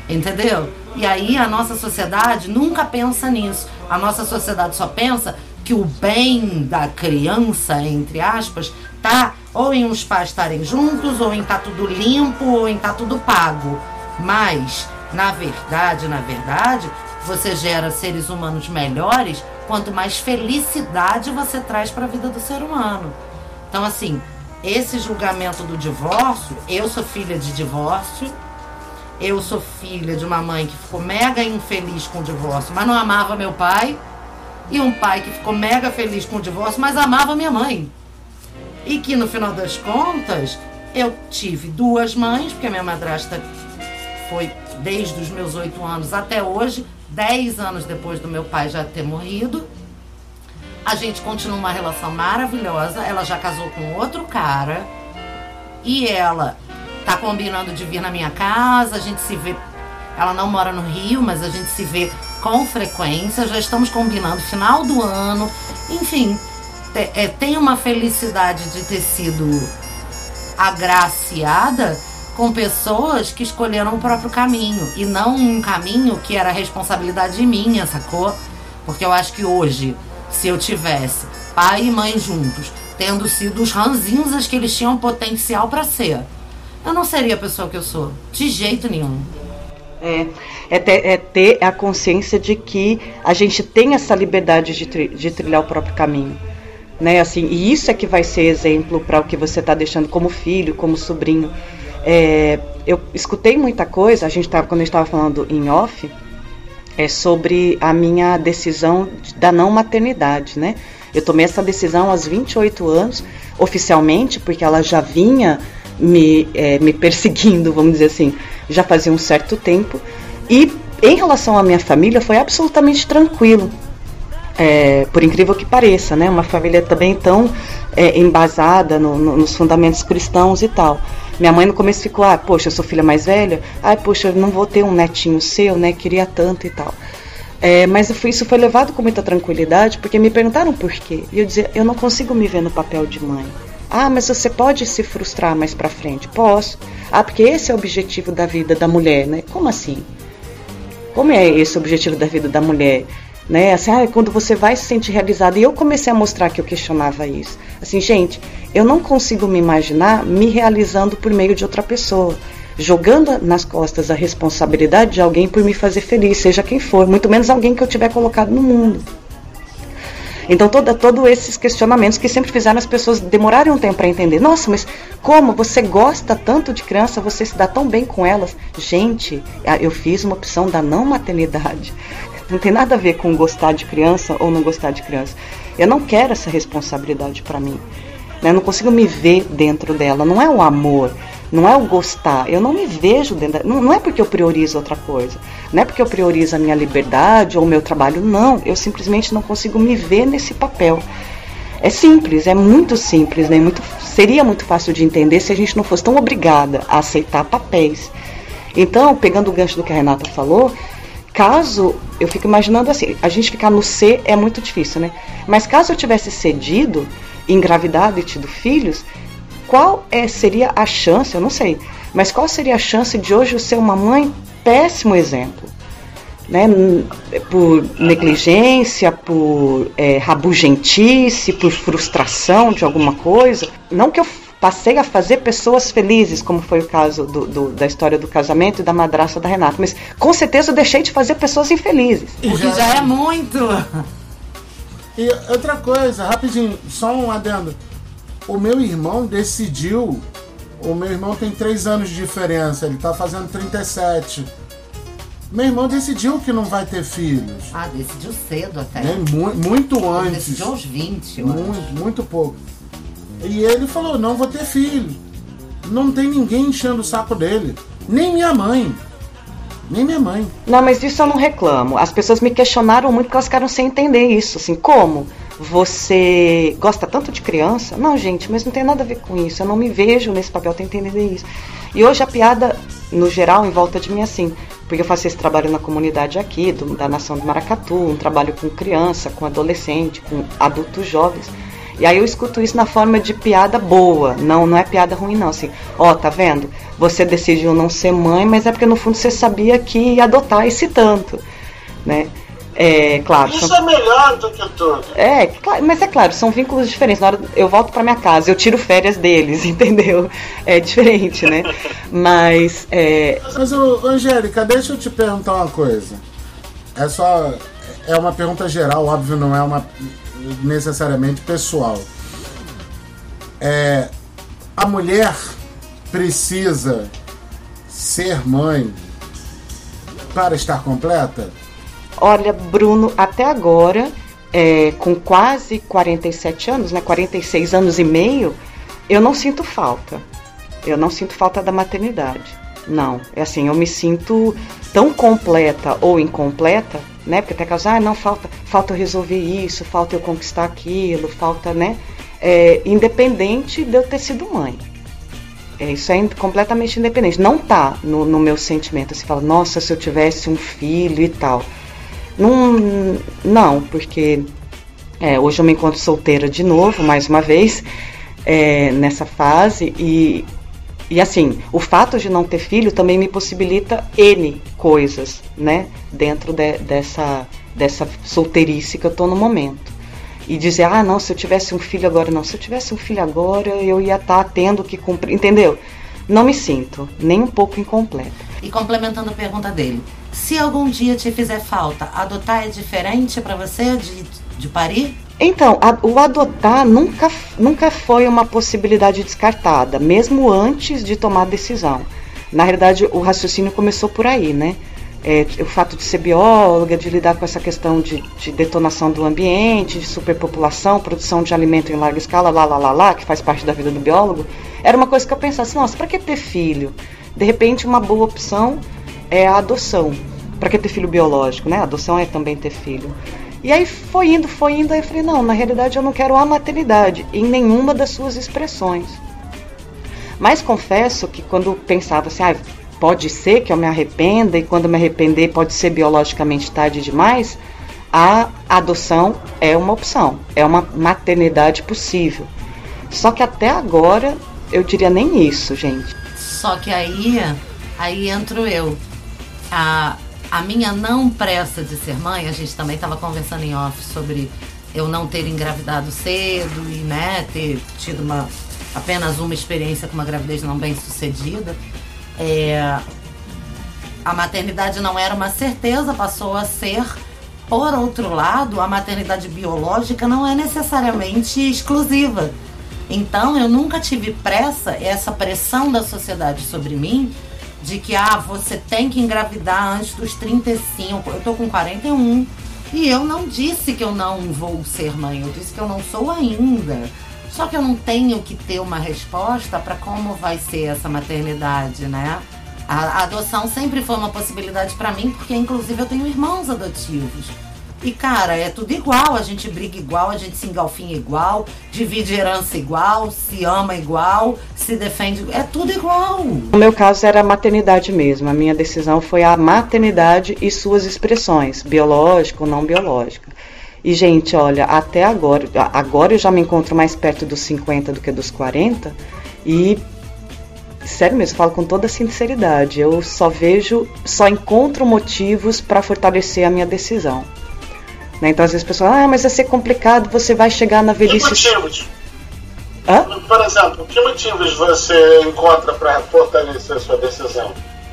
Entendeu? E aí a nossa sociedade nunca pensa nisso. A nossa sociedade só pensa que o bem da criança, entre aspas, tá ou em os pais estarem juntos, ou em tá tudo limpo, ou em tá tudo pago. Mas, na verdade, na verdade, você gera seres humanos melhores quanto mais felicidade você traz para a vida do ser humano. Então, assim, esse julgamento do divórcio, eu sou filha de divórcio, eu sou filha de uma mãe que ficou mega infeliz com o divórcio, mas não amava meu pai. E um pai que ficou mega feliz com o divórcio, mas amava minha mãe. E que no final das contas, eu tive duas mães, porque a minha madrasta foi desde os meus oito anos até hoje, dez anos depois do meu pai já ter morrido. A gente continua uma relação maravilhosa. Ela já casou com outro cara e ela tá combinando de vir na minha casa. A gente se vê. Ela não mora no Rio, mas a gente se vê com frequência. Já estamos combinando final do ano. Enfim, é, tem uma felicidade de ter sido agraciada com pessoas que escolheram o próprio caminho e não um caminho que era responsabilidade minha, sacou? Porque eu acho que hoje, se eu tivesse pai e mãe juntos, tendo sido os ranzinhos que eles tinham potencial para ser, eu não seria a pessoa que eu sou, de jeito nenhum. É, é ter, é ter a consciência de que a gente tem essa liberdade de, tri, de trilhar o próprio caminho. Né, assim, e isso é que vai ser exemplo para o que você está deixando como filho, como sobrinho. É, eu escutei muita coisa, a gente tava, quando a gente estava falando em off, é sobre a minha decisão da não maternidade, né? Eu tomei essa decisão aos 28 anos, oficialmente, porque ela já vinha me, é, me perseguindo, vamos dizer assim, já fazia um certo tempo. E em relação à minha família, foi absolutamente tranquilo. É, por incrível que pareça, né? Uma família também tão é, embasada no, no, nos fundamentos cristãos e tal. Minha mãe no começo ficou, ah, poxa, eu sou filha mais velha, ai, poxa, eu não vou ter um netinho seu, né? Queria tanto e tal. É, mas isso foi levado com muita tranquilidade, porque me perguntaram por quê. E eu dizia, eu não consigo me ver no papel de mãe. Ah, mas você pode se frustrar mais para frente? Posso. Ah, porque esse é o objetivo da vida da mulher, né? Como assim? Como é esse o objetivo da vida da mulher? Né? Assim, ah, quando você vai se sentir realizada. E eu comecei a mostrar que eu questionava isso. Assim, gente, eu não consigo me imaginar me realizando por meio de outra pessoa, jogando nas costas a responsabilidade de alguém por me fazer feliz, seja quem for, muito menos alguém que eu tiver colocado no mundo. Então, todos todo esses questionamentos que sempre fizeram as pessoas demorarem um tempo para entender. Nossa, mas como você gosta tanto de criança, você se dá tão bem com elas? Gente, eu fiz uma opção da não maternidade. Não tem nada a ver com gostar de criança ou não gostar de criança. Eu não quero essa responsabilidade para mim. Né? Eu não consigo me ver dentro dela. Não é o amor, não é o gostar. Eu não me vejo dentro. Não, não é porque eu priorizo outra coisa. Não é porque eu priorizo a minha liberdade ou o meu trabalho. Não. Eu simplesmente não consigo me ver nesse papel. É simples, é muito simples, né? Muito, seria muito fácil de entender se a gente não fosse tão obrigada a aceitar papéis. Então, pegando o gancho do que a Renata falou, caso eu fico imaginando assim, a gente ficar no C é muito difícil, né? Mas caso eu tivesse cedido, engravidado e tido filhos, qual é, seria a chance, eu não sei, mas qual seria a chance de hoje eu ser uma mãe péssimo exemplo? Né, por negligência, por é, rabugentice, por frustração de alguma coisa. Não que eu passei a fazer pessoas felizes, como foi o caso do, do, da história do casamento e da madraça da Renata. Mas com certeza eu deixei de fazer pessoas infelizes. O que já é muito. E outra coisa, rapidinho, só um adendo. O meu irmão decidiu. O meu irmão tem 3 anos de diferença, ele tá fazendo 37. Meu irmão decidiu que não vai ter filhos. Ah, decidiu cedo até. Né? Muito, muito antes. Decidiu aos 20, muito, muito pouco. E ele falou: não vou ter filho. Não tem ninguém enchendo o saco dele. Nem minha mãe. Nem minha mãe. Não, mas isso eu não reclamo. As pessoas me questionaram muito porque elas ficaram sem entender isso. Assim, como? Você gosta tanto de criança? Não, gente, mas não tem nada a ver com isso. Eu não me vejo nesse papel, tenho que entender isso. E hoje a piada, no geral, em volta de mim é assim. Porque eu faço esse trabalho na comunidade aqui, do, da nação do Maracatu, um trabalho com criança, com adolescente, com adultos jovens. E aí eu escuto isso na forma de piada boa, não, não é piada ruim não, assim, ó, oh, tá vendo? Você decidiu não ser mãe, mas é porque no fundo você sabia que ia adotar esse tanto, né? É, claro. Isso são... é melhor do que tudo. É, mas é claro, são vínculos diferentes. Na hora eu volto para minha casa, eu tiro férias deles, entendeu? É diferente, né? mas. É... Mas, Angélica, deixa eu te perguntar uma coisa. É só. É uma pergunta geral, óbvio, não é uma necessariamente pessoal. É, a mulher precisa ser mãe para estar completa? Olha, Bruno, até agora, é, com quase 47 anos, né, 46 anos e meio, eu não sinto falta. Eu não sinto falta da maternidade. não. É assim, eu me sinto tão completa ou incompleta, né? Porque até caso, ah, não, falta, falta eu resolver isso, falta eu conquistar aquilo, falta, né? É, independente de eu ter sido mãe. É, isso é completamente independente. Não tá no, no meu sentimento. Você fala, nossa, se eu tivesse um filho e tal. Não, não porque é, hoje eu me encontro solteira de novo, mais uma vez, é, nessa fase. E, e assim, o fato de não ter filho também me possibilita N coisas, né? Dentro de, dessa, dessa solteirice que eu tô no momento e dizer, ah, não, se eu tivesse um filho agora, não, se eu tivesse um filho agora, eu ia estar tá tendo que cumprir, entendeu? Não me sinto nem um pouco incompleta. E complementando a pergunta dele, se algum dia te fizer falta, adotar é diferente para você de, de parir? Então, a, o adotar nunca, nunca foi uma possibilidade descartada, mesmo antes de tomar a decisão. Na realidade, o raciocínio começou por aí, né? é, o fato de ser bióloga, de lidar com essa questão de, de, detonação do ambiente, de superpopulação, produção de alimento em larga escala, lá, lá, lá, lá, que faz parte da vida do biólogo, era uma coisa que eu pensasse, nossa, para que ter filho? De repente, uma boa opção é a adoção. Para que ter filho biológico, né? A adoção é também ter filho. E aí foi indo, foi indo, aí eu falei, não, na realidade eu não quero a maternidade em nenhuma das suas expressões. Mas confesso que quando pensava assim, ah, pode ser que eu me arrependa e quando me arrepender pode ser biologicamente tarde demais, a adoção é uma opção, é uma maternidade possível. Só que até agora eu diria nem isso, gente. Só que aí, aí entro eu. A, a minha não pressa de ser mãe, a gente também estava conversando em off sobre eu não ter engravidado cedo e né, ter tido uma, apenas uma experiência com uma gravidez não bem sucedida. É, a maternidade não era uma certeza, passou a ser. Por outro lado, a maternidade biológica não é necessariamente exclusiva. Então, eu nunca tive pressa, essa pressão da sociedade sobre mim, de que ah, você tem que engravidar antes dos 35. Eu tô com 41 e eu não disse que eu não vou ser mãe, eu disse que eu não sou ainda. Só que eu não tenho que ter uma resposta para como vai ser essa maternidade, né? A, adoção sempre foi uma possibilidade para mim, porque inclusive eu tenho irmãos adotivos. E cara, é tudo igual, a gente briga igual, a gente se engalfinha igual, divide herança igual, se ama igual, se defende, é tudo igual. No meu caso era a maternidade mesmo, a minha decisão foi a maternidade e suas expressões, biológica ou não biológica. E, gente, olha, até agora, agora eu já me encontro mais perto dos 50 do que dos 40. E, sério mesmo, falo com toda sinceridade, eu só vejo, só encontro motivos para fortalecer a minha decisão. Né? Então, às vezes, as pessoas, ah, mas vai ser complicado, você vai chegar na velhice. Que motivos? Hã? Por exemplo, que motivos você encontra para fortalecer a sua decisão?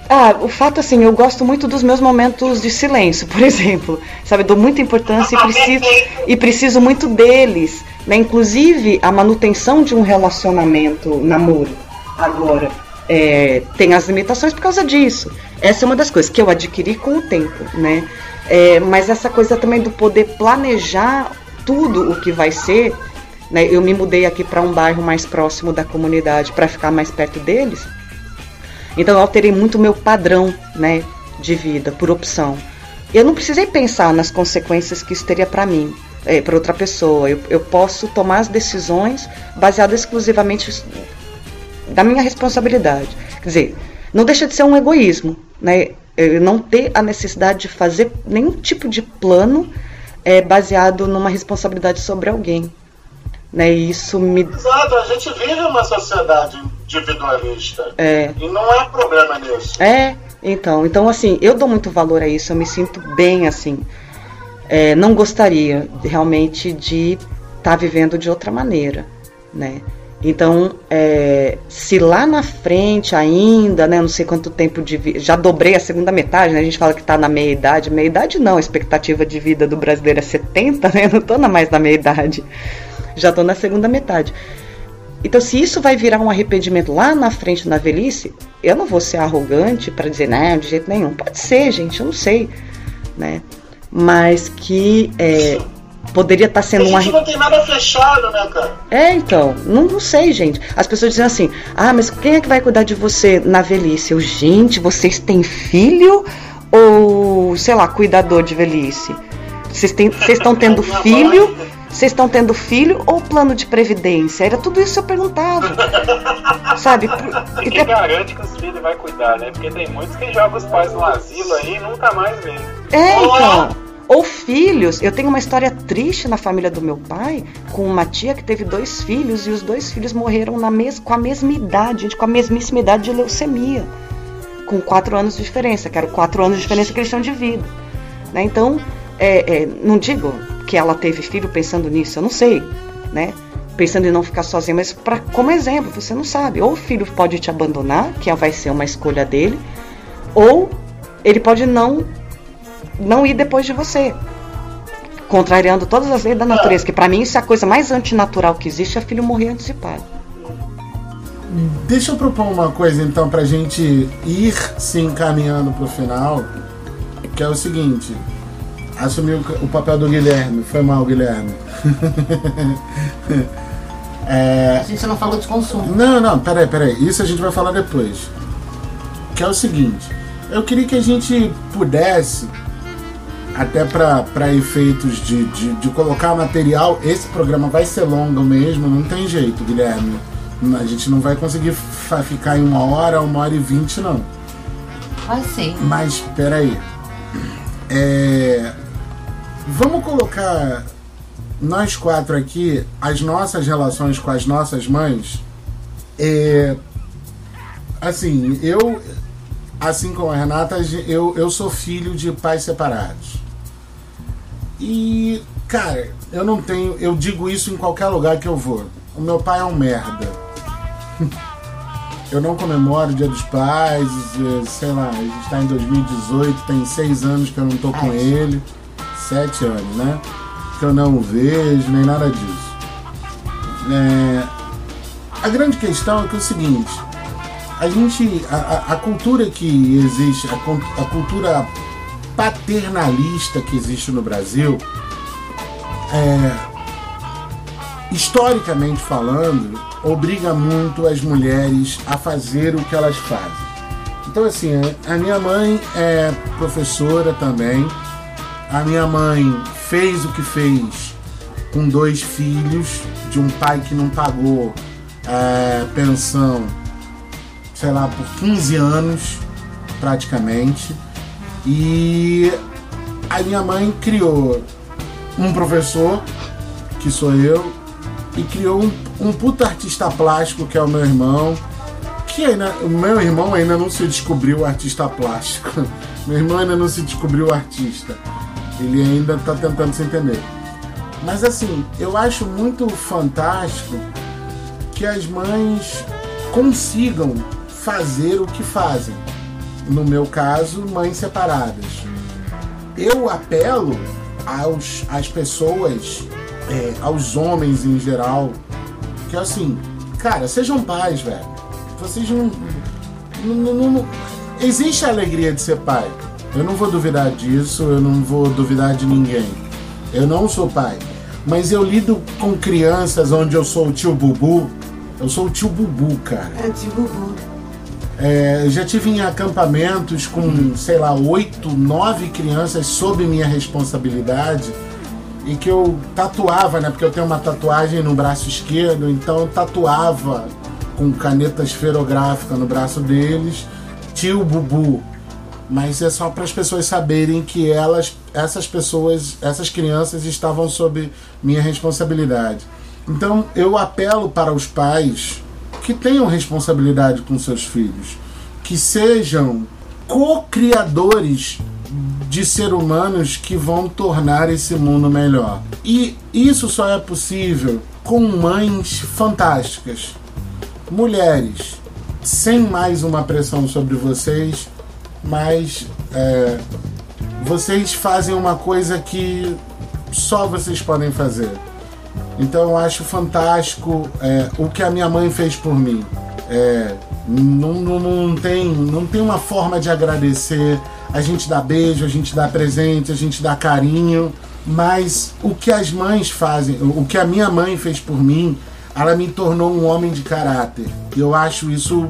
Ah, o fato assim, eu gosto muito dos meus momentos de silêncio, por exemplo. Sabe, dou muita importância e preciso, e preciso muito deles. Né? Inclusive, a manutenção de um relacionamento, namoro, agora, é, tem as limitações por causa disso. Essa é uma das coisas que eu adquiri com o tempo, né? É, mas essa coisa também do poder planejar tudo o que vai ser. Né? Eu me mudei aqui para um bairro mais próximo da comunidade para ficar mais perto deles. Então eu alterei muito o meu padrão né, de vida, por opção. Eu não precisei pensar nas consequências que isso teria para mim, é, para outra pessoa. Eu, eu posso tomar as decisões baseadas exclusivamente da minha responsabilidade. Quer dizer, não deixa de ser um egoísmo, né? Eu não ter a necessidade de fazer nenhum tipo de plano é, baseado numa responsabilidade sobre alguém. Né? E isso me. Exato, a gente vive uma sociedade individualista. É. E não há problema nisso. É, então, então assim, eu dou muito valor a isso, eu me sinto bem assim. É, não gostaria realmente de estar tá vivendo de outra maneira, né? Então, é, se lá na frente ainda, né, não sei quanto tempo de vida, já dobrei a segunda metade, né, a gente fala que está na meia idade, meia idade não, a expectativa de vida do brasileiro é 70, né, não estou mais na meia idade já estou na segunda metade. Então, se isso vai virar um arrependimento lá na frente, na velhice, eu não vou ser arrogante para dizer, não, de jeito nenhum. Pode ser, gente, eu não sei, né? Mas que é, poderia estar sendo A uma gente não tem nada fechado, né, cara? É, então, não, não sei, gente. As pessoas dizem assim: ah, mas quem é que vai cuidar de você na velhice? Eu, gente, vocês têm filho ou, sei lá, cuidador de velhice? Vocês estão tendo filho? Vocês estão tendo filho ou plano de previdência? Era tudo isso que eu perguntava. Sabe? Por- E quem garante que os filhos vai cuidar, né? Porque tem muitos que jogam os pais no asilo aí e nunca mais vê. É, então. Ou filhos. Eu tenho uma história triste na família do meu pai, com uma tia que teve dois filhos e os dois filhos morreram na mes com a mesma idade, gente, com a mesmíssima idade de leucemia. Com quatro anos de diferença, que eram quatro anos de diferença que eles tinham de vida. Né? Então, é, é, não digo que ela teve filho pensando nisso, eu não sei, né? Pensando em não ficar sozinha, mas pra, como exemplo, você não sabe. Ou o filho pode te abandonar, que vai ser uma escolha dele, ou ele pode não não ir depois de você. Contrariando todas as leis da natureza, que pra mim isso é a coisa mais antinatural que existe, é filho morrer pai. Deixa eu propor uma coisa então pra gente ir se encaminhando pro final, que é o seguinte. Assumir o, o papel do Guilherme. Foi mal, Guilherme. é, A gente não falou de consumo. Não, não, peraí, peraí. Isso a gente vai falar depois. Que é o seguinte. Eu queria que a gente pudesse, até para efeitos de, de, de colocar material, esse programa vai ser longo mesmo, não tem jeito, Guilherme. A gente não vai conseguir ficar em uma hora, uma hora e vinte, não. Vai sim. Mas peraí. É, vamos colocar nós quatro aqui as nossas relações com as nossas mães. É, assim, eu, assim como a Renata, eu, eu sou filho de pais separados. E, cara, eu não tenho. Eu digo isso em qualquer lugar que eu vou. O meu pai é um merda. Eu não comemoro o Dia dos Pais, eh, sei lá, a gente está em 2018, tem seis anos que eu não tô com ele, sete anos, né? Que eu não o vejo, nem nada disso. É, a grande questão é que é o seguinte, a gente, a, a- a cultura que existe, a, a cultura paternalista que existe no Brasil, é, historicamente falando, obriga muito as mulheres a fazer o que elas fazem. Então, assim, a minha mãe é professora também. A minha mãe fez o que fez com dois filhos, de um pai que não pagou é, pensão, sei lá, por 15 anos, praticamente. E a minha mãe criou um professor, que sou eu, e criou um, um puta artista plástico, que é o meu irmão, que ainda, o meu irmão ainda não se descobriu artista plástico. meu irmão ainda não se descobriu artista. Ele ainda tá tentando se entender. Mas assim, eu acho muito fantástico que as mães consigam fazer o que fazem. No meu caso, mães separadas. Eu apelo aos, às pessoas, é, aos homens em geral, que assim, cara, sejam pais, velho. Vocês não. existe a alegria de ser pai. Eu não vou duvidar disso, eu não vou duvidar de ninguém. Eu não sou pai. Mas eu lido com crianças onde eu sou o tio Bubu. Eu sou o tio Bubu, cara. É de Gugu. É, já tive em acampamentos com, sei lá, oito, nove crianças sob minha responsabilidade e que eu tatuava, né? Porque eu tenho uma tatuagem no braço esquerdo, então eu tatuava com caneta esferográfica no braço deles, tio Bubu. Mas é só para as pessoas saberem que elas, essas pessoas, essas crianças estavam sob minha responsabilidade. Então eu apelo para os pais que tenham responsabilidade com seus filhos, que sejam co-criadores de ser humanos que vão tornar esse mundo melhor. E isso só é possível com mães fantásticas, mulheres, sem mais uma pressão sobre vocês, mas é, vocês fazem uma coisa que só vocês podem fazer. Então eu acho fantástico é, o que a minha mãe fez por mim. É, não, não, não, tem, não tem uma forma de agradecer. A gente dá beijo, a gente dá presente, a gente dá carinho, Mas o que as mães fazem, o que a minha mãe fez por mim, ela me tornou um homem de caráter. Eu acho isso.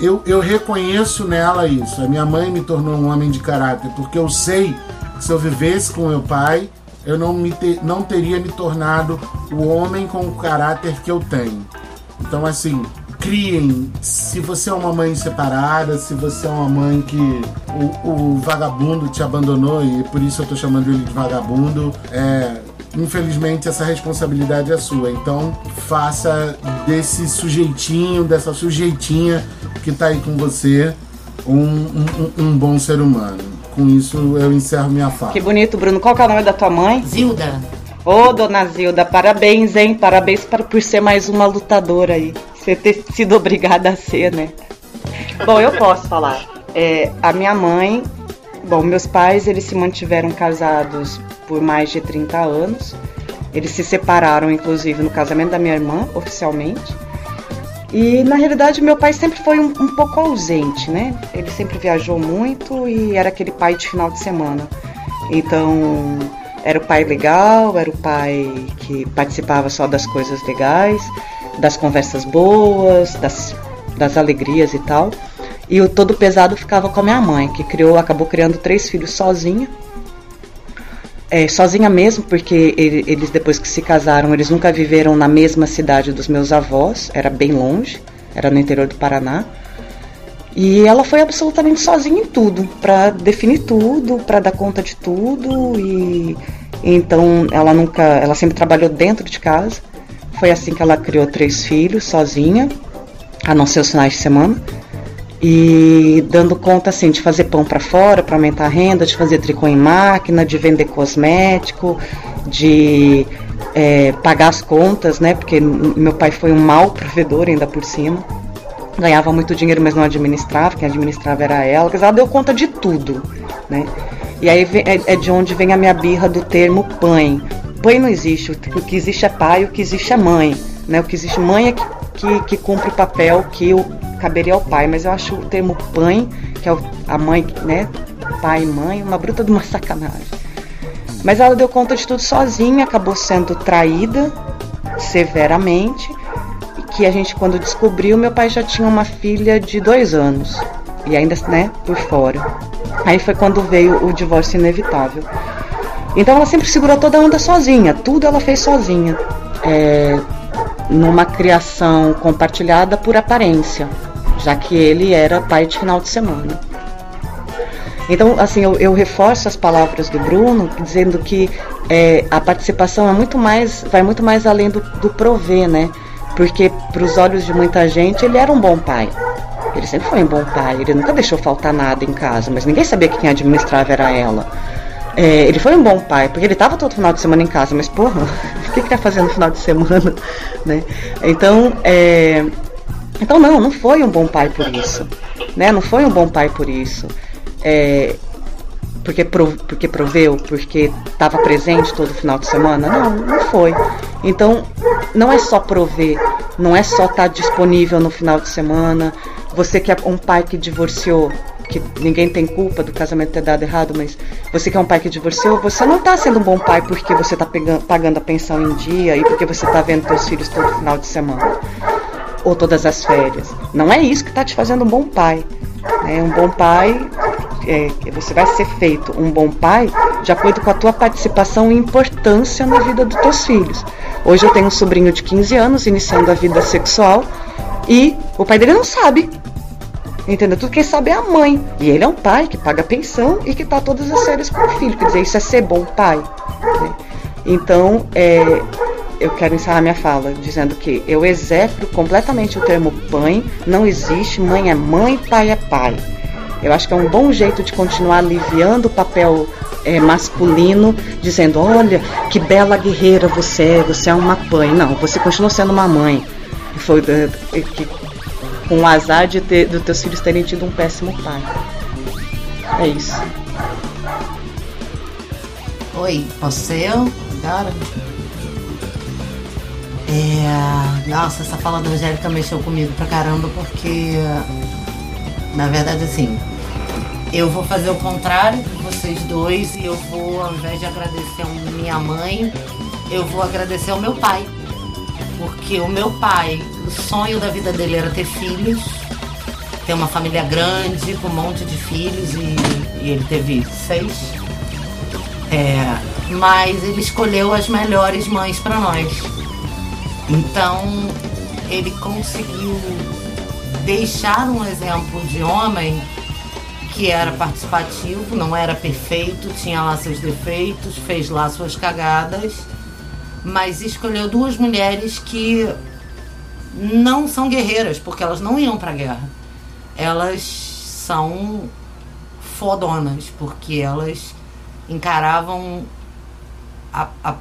Eu, eu reconheço nela isso. A minha mãe me tornou um homem de caráter, porque eu sei que se eu vivesse com meu pai, eu não, me não teria me tornado o homem com o caráter que eu tenho. Então, assim, criem. Se você é uma mãe separada, se você é uma mãe que o, o vagabundo te abandonou e por isso eu tô chamando ele de vagabundo, é, infelizmente essa responsabilidade é sua. Então faça desse sujeitinho, dessa sujeitinha que tá aí com você, um, um, um bom ser humano. Com isso eu encerro minha fala. Que bonito, Bruno. Qual que é o nome da tua mãe? Zilda. Ô, dona Zilda, parabéns, hein? Parabéns para, por ser mais uma lutadora aí. Você ter sido obrigada a ser, né? Bom, eu posso falar. É, a minha mãe, bom, meus pais, eles se mantiveram casados por mais de 30 anos. Eles se separaram, inclusive, no casamento da minha irmã, oficialmente. E na realidade meu pai sempre foi um, um, pouco ausente, né? Ele sempre viajou muito e era aquele pai de final de semana. Então era o pai legal, era o pai que participava só das coisas legais, das conversas boas, das, das alegrias e tal. E o todo pesado ficava com a minha mãe, que criou, acabou criando três filhos sozinha é, sozinha mesmo, porque ele, eles depois que se casaram, eles nunca viveram na mesma cidade dos meus avós, era bem longe, era no interior do Paraná. E ela foi absolutamente sozinha em tudo, para definir tudo, para dar conta de tudo e então ela nunca, ela sempre trabalhou dentro de casa. Foi assim que ela criou três filhos sozinha, a não ser os finais de semana e dando conta assim de fazer pão para fora para aumentar a renda, de fazer tricô em máquina, de vender cosmético, de é, pagar as contas, né? Porque meu pai foi um mau provedor ainda por cima. Ganhava muito dinheiro, mas não administrava, quem administrava era ela. Ela deu conta de tudo, né? E aí é, é de onde vem a minha birra do termo pai. Pai não existe, o que existe é pai, o que existe é mãe. Né? O que existe mãe é que, que, que cumpre o papel que caberia ao pai, mas eu acho o termo pai, que é a mãe, né? Pai e mãe, uma bruta de uma sacanagem. Mas ela deu conta de tudo sozinha, acabou sendo traída severamente. E que a gente, quando descobriu, meu pai já tinha uma filha de dois anos. E ainda, né, por fora. Aí foi quando veio o divórcio inevitável. Então ela sempre segurou toda a onda sozinha, tudo ela fez sozinha. É, numa criação compartilhada por aparência já que ele era pai de final de semana. Então, assim, eu, eu reforço as palavras do Bruno, dizendo que é, a participação é muito mais, vai muito mais além do, do prover, né? Porque para os olhos de muita gente ele era um bom pai. Ele sempre foi um bom pai, ele nunca deixou faltar nada em casa, mas ninguém sabia que quem administrava era ela. É, ele foi um bom pai, porque ele estava todo final de semana em casa, mas porra, o que, que ia fazer no final de semana? Né? Então, é, então não, não foi um bom pai por isso, né? Não foi um bom pai por isso. É, porque, porque proveu, porque estava presente todo final de semana? Não, não foi. Então, não é só prover, não é só estar tá disponível no final de semana. Você que é um pai que divorciou, que ninguém tem culpa do casamento ter dado errado, mas você que é um pai que divorciou, você não está sendo um bom pai porque você está pagando a pensão em dia e porque você está vendo seus filhos todo final de semana ou todas as férias. Não é isso que está te fazendo um bom pai. É um bom pai, é, você vai ser feito um bom pai de acordo com a tua participação e importância na vida dos teus filhos. Hoje eu tenho um sobrinho de 15 anos iniciando a vida sexual e o pai dele não sabe. Entendeu? Tudo quem sabe é a mãe. E ele é um pai que paga pensão e que tá todas as férias com o filho. Quer dizer, isso é ser bom pai. Né? Então, é, eu quero encerrar minha fala dizendo que eu execro completamente o termo mãe, não existe, mãe é mãe, pai é pai. Eu acho que é um bom jeito de continuar aliviando o papel é, masculino, dizendo: olha, que bela guerreira você é, você é uma mãe. Não, você continua sendo uma mãe. Foi é, que, com o azar de ter, dos teus filhos terem tido um péssimo pai. É isso. Oi, eu? Cara. É, nossa, essa fala da Angélica mexeu comigo pra caramba, porque na verdade assim, eu vou fazer o contrário você vocês dois e eu vou, ao invés de agradecer a minha mãe, eu vou agradecer ao meu pai. Porque o meu pai, o sonho da vida dele era ter filhos, ter uma família grande, com um monte de filhos, e, e ele teve seis. É, mas ele escolheu as melhores mães para nós. Então ele conseguiu deixar um exemplo de homem que era participativo, não era perfeito, tinha lá seus defeitos, fez lá suas cagadas, mas escolheu duas mulheres que não são guerreiras, porque elas não iam para guerra. Elas são fodonas, porque elas encaravam a, a,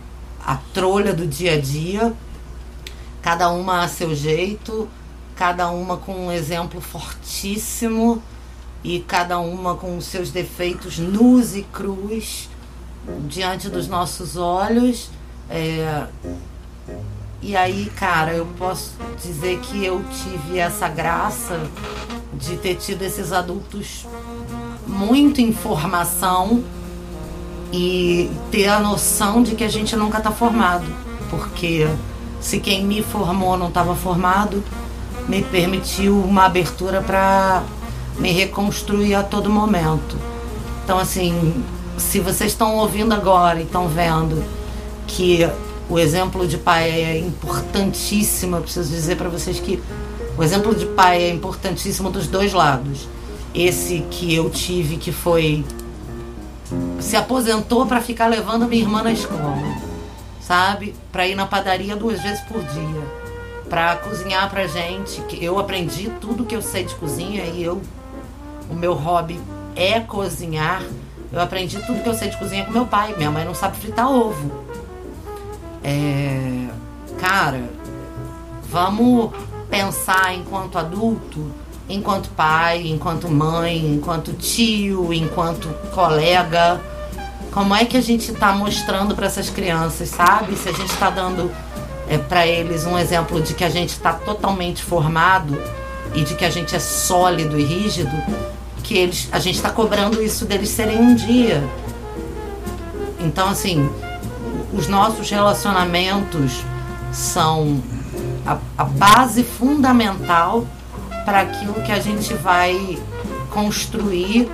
a trolha do dia a dia, cada uma a seu jeito, cada uma com um exemplo fortíssimo e cada uma com seus defeitos nus e crus diante dos nossos olhos. É... E aí, cara, eu posso dizer que eu tive essa graça de ter tido esses adultos muito em formação e ter a noção de que a gente nunca está formado, porque se quem me formou não estava formado, me permitiu uma abertura para me reconstruir a todo momento. Então, assim, se vocês estão ouvindo agora e estão vendo que o exemplo de pai é importantíssimo, eu preciso dizer para vocês que o exemplo de pai é importantíssimo dos dois lados. Esse que eu tive, que foi se aposentou para ficar levando minha irmã na escola, sabe? Para ir na padaria duas vezes por dia, para cozinhar pra gente. Que eu aprendi tudo que eu sei de cozinha e eu, o meu hobby é cozinhar. Eu aprendi tudo que eu sei de cozinha com meu pai. Minha mãe não sabe fritar ovo. É, cara, vamos pensar enquanto adulto enquanto pai, enquanto mãe, enquanto tio, enquanto colega. Como é que a gente está mostrando para essas crianças, sabe? Se a gente está dando é, para eles um exemplo de que a gente está totalmente formado e de que a gente é sólido e rígido, que eles, a gente está cobrando isso deles serem um dia. Então, assim, os nossos relacionamentos são a, a base fundamental para aquilo que a gente vai construir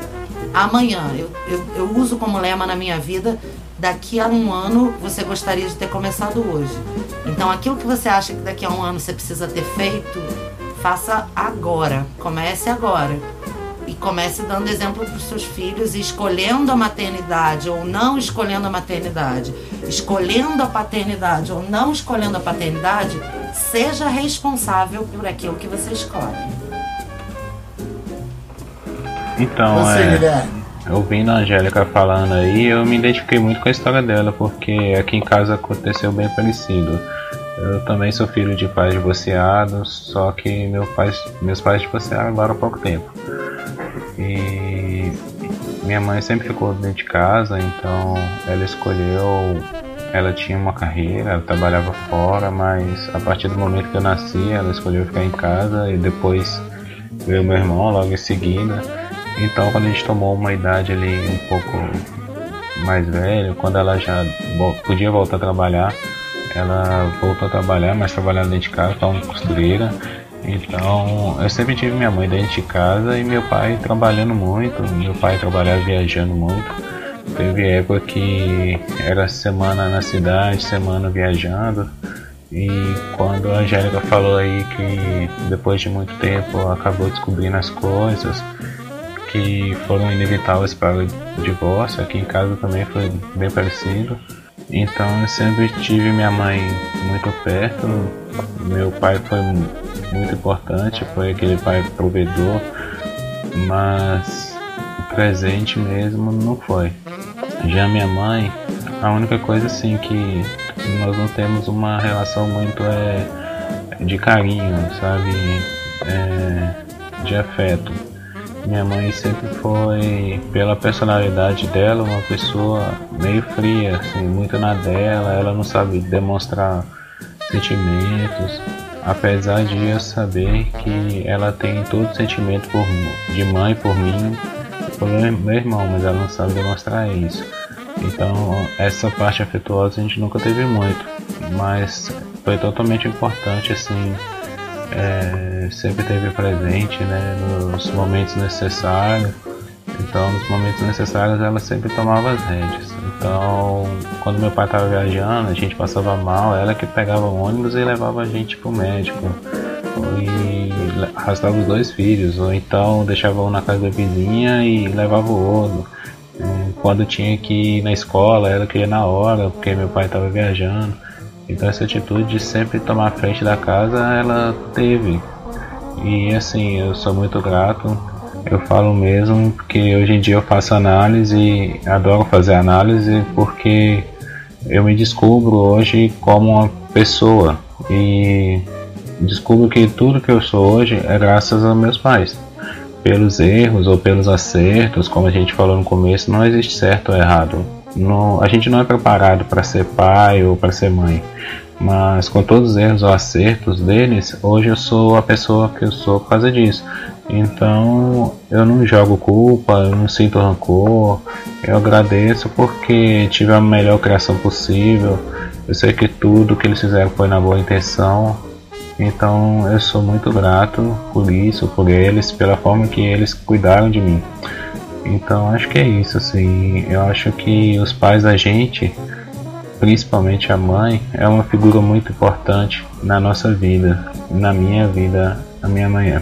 amanhã. Eu, eu, eu, uso como lema na minha vida: daqui a um ano você gostaria de ter começado hoje. Então, aquilo que você acha que daqui a um ano você precisa ter feito, faça agora. Comece agora. E comece dando exemplo para os seus filhos, escolhendo a maternidade ou não escolhendo a maternidade, escolhendo a paternidade ou não escolhendo a paternidade, seja responsável por aquilo que você escolhe. Então, Você, é. Guilherme. Ouvindo a Angélica falando aí, eu me identifiquei muito com a história dela, porque aqui em casa aconteceu bem parecido. Eu também sou filho de pais divorciados, só que meu pai, meus pais divorciaram agora há pouco tempo. E minha mãe sempre ficou dentro de casa, então ela escolheu. Ela tinha uma carreira, ela trabalhava fora, mas a partir do momento que eu nasci, ela escolheu ficar em casa e depois veio meu irmão logo em seguida. Então, quando a gente tomou uma idade ali um pouco mais velho, quando ela já podia voltar a trabalhar, ela voltou a trabalhar, mas trabalhando dentro de casa, como costureira. Então, eu sempre tive minha mãe dentro de casa e meu pai trabalhando muito. Meu pai trabalhava viajando muito. Teve época que era semana na cidade, semana viajando. E quando a Angélica falou aí que depois de muito tempo acabou descobrindo as coisas, que foram inevitáveis para o divórcio. Aqui em casa também foi bem parecido. Então eu sempre tive minha mãe muito perto. Meu pai foi muito importante, foi aquele pai provedor, mas o presente mesmo não foi. Já minha mãe, a única coisa assim que nós não temos uma relação muito é de carinho, sabe? É, de afeto minha mãe sempre foi, pela personalidade dela, uma pessoa meio fria, assim, muito na dela, ela não sabe demonstrar sentimentos, apesar de eu saber que ela tem todo sentimento por, de mãe por mim, meu, meu irmão, mas ela não sabe demonstrar isso. Então, essa parte afetuosa a gente nunca teve muito, mas foi totalmente importante, assim, é, sempre teve presente, né, nos momentos necessários. Então, nos momentos necessários, ela sempre tomava as rédeas. Então, quando meu pai estava viajando, a gente passava mal, ela que pegava o ônibus e levava a gente pro médico. E arrastava os dois filhos, ou então deixava um na casa da vizinha e levava o outro. Quando tinha que ir na escola, ela que ia na hora, porque meu pai estava viajando. Então essa atitude de sempre tomar a frente da casa, ela teve. E assim, eu sou muito grato. Eu falo mesmo porque hoje em dia eu faço análise, adoro fazer análise porque eu me descubro hoje como uma pessoa e descubro que tudo que eu sou hoje é graças aos meus pais. Pelos erros ou pelos acertos, como a gente falou no começo, não existe certo ou errado. Não, a gente não é preparado para ser pai ou para ser mãe. Mas com todos os erros ou acertos deles, hoje eu sou a pessoa que eu sou por causa disso. Então eu não jogo culpa, eu não sinto rancor, eu agradeço porque tive a melhor criação possível. Eu sei que tudo que eles fizeram foi na boa intenção. Então eu sou muito grato por isso, por eles, pela forma que eles cuidaram de mim. Então acho que é isso, assim. Eu acho que os pais da gente, principalmente a mãe, é uma figura muito importante na nossa vida, na minha vida, a minha manhã.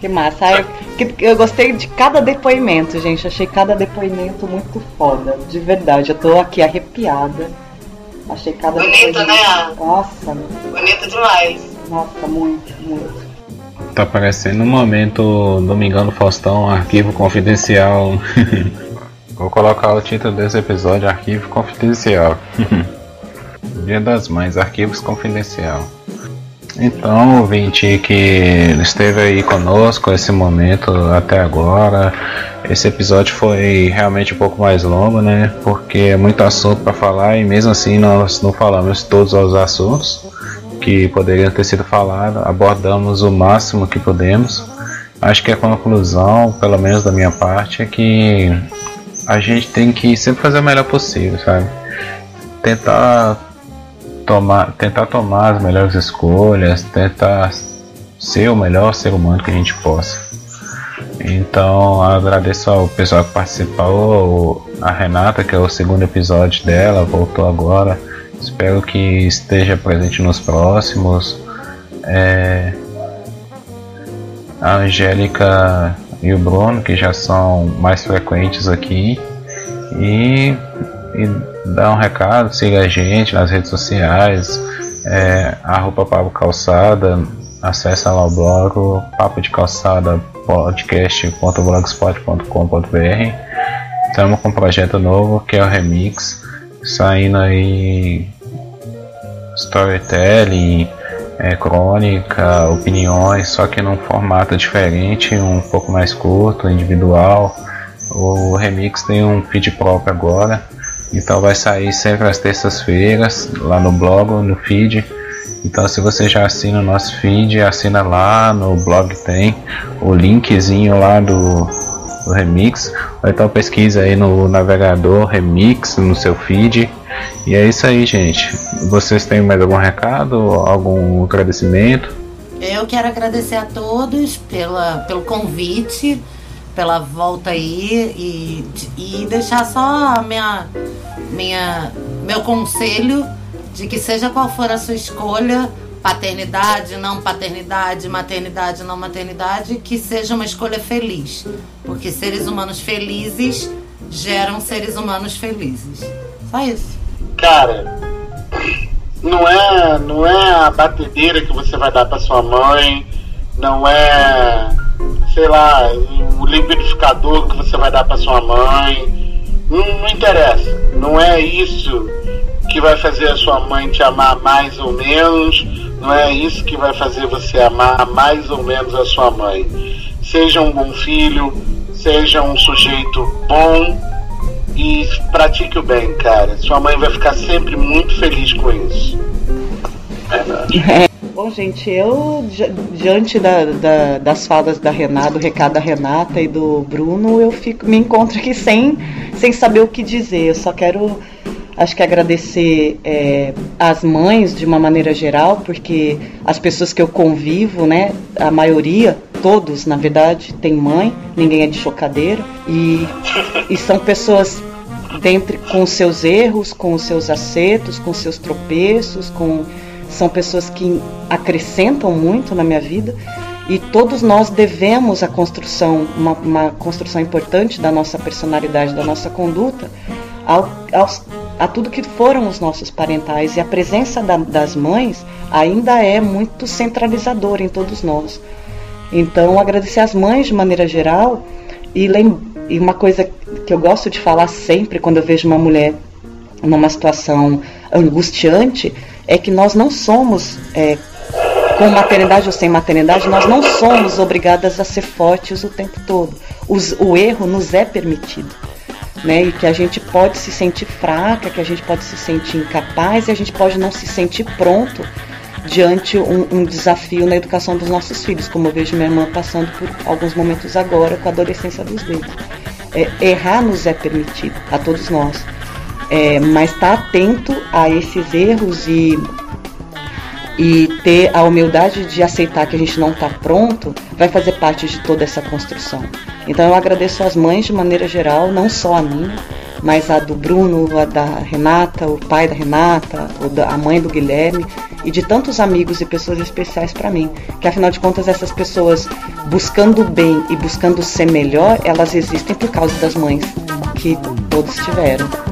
Que massa. Eu, eu gostei de cada depoimento, gente. Achei cada depoimento muito foda. De verdade. Eu tô aqui arrepiada. Achei cada Bonito, depoimento. né? Nossa. Bonito demais. Nossa, muito, muito. Tá parecendo um momento Domingão do Faustão, arquivo confidencial. Vou colocar o título desse episódio, arquivo confidencial. Dia das Mães, arquivos confidencial. Então, ouvinte que esteve aí conosco esse momento até agora. Esse episódio foi realmente um pouco mais longo, né? Porque é muito assunto para falar e mesmo assim nós não falamos todos os assuntos que poderiam ter sido falados. Abordamos o máximo que podemos. Acho que a conclusão, pelo menos da minha parte, é que a gente tem que sempre fazer o melhor possível, sabe? Tentar tomar, tentar tomar as melhores escolhas, tentar ser o melhor ser humano que a gente possa. Então agradeço ao pessoal que participou, a Renata, que é o segundo episódio dela, voltou agora. Espero que esteja presente nos próximos. É, a Angélica e o Bruno, que já são mais frequentes aqui. E, e dá um recado, siga a gente nas redes sociais, é, arroba Papo Calçada, acesse lá o blog papo de calçada podcast.blogspot.com.br Estamos com um projeto novo que é o Remix, saindo aí storytelling, é, crônica, opiniões, só que num formato diferente, um pouco mais curto, individual. O Remix tem um feed próprio agora, então vai sair sempre às terças-feiras lá no blog, no feed. Então se você já assina o nosso feed, assina lá no blog tem o linkzinho lá do, do Remix. Ou então pesquisa aí no navegador Remix no seu feed. E é isso aí, gente. Vocês têm mais algum recado? Algum agradecimento? Eu quero agradecer a todos pela, pelo convite, pela volta aí e, e deixar só a minha, minha, meu conselho de que seja qual for a sua escolha, paternidade, não paternidade, maternidade, não maternidade, que seja uma escolha feliz. Porque seres humanos felizes geram seres humanos felizes. Só isso. Cara, não é, não é a batedeira que você vai dar para sua mãe, não é, sei lá, o liquidificador que você vai dar para sua mãe. Não, não interessa. Não é isso que vai fazer a sua mãe te amar mais ou menos. Não é isso que vai fazer você amar mais ou menos a sua mãe. Seja um bom filho, seja um sujeito bom e pratique o bem, cara. Sua mãe vai ficar sempre muito feliz com isso. Bom, gente, eu, diante da, da, das falas da Renata, do recado da Renata e do Bruno, eu fico, me encontro aqui sem, sem saber o que dizer. Eu só quero, acho que agradecer é, as mães de uma maneira geral, porque as pessoas que eu convivo, né, a maioria, todos, na verdade, tem mãe, ninguém é de chocadeira, e, e são pessoas dentre, com seus erros, com os seus acertos, com seus tropeços, com são pessoas que acrescentam muito na minha vida e todos nós devemos a construção, uma, uma construção importante da nossa personalidade, da nossa conduta, ao, a tudo que foram os nossos parentais. E a presença da, das mães ainda é muito centralizadora em todos nós. Então, agradecer às mães de maneira geral e, e uma coisa que eu gosto de falar sempre quando eu vejo uma mulher numa situação angustiante é que nós não somos, é, com maternidade ou sem maternidade, nós não somos obrigadas a ser fortes o tempo todo. Os, o erro nos é permitido. Né, e que a gente pode se sentir fraca, que a gente pode se sentir incapaz e a gente pode não se sentir pronto diante um, um desafio na educação dos nossos filhos, como eu vejo minha irmã passando por alguns momentos agora com a adolescência dos deles. É, errar nos é permitido, a todos nós é, mas estar tá atento a esses erros e, e ter a humildade de aceitar que a gente não está pronto vai fazer parte de toda essa construção. Então eu agradeço às mães de maneira geral, não só a minha, mas a do Bruno, a da Renata, o pai da Renata, a mãe do Guilherme e de tantos amigos e pessoas especiais para mim. Que afinal de contas essas pessoas buscando o bem e buscando ser melhor, elas existem por causa das mães que todos tiveram.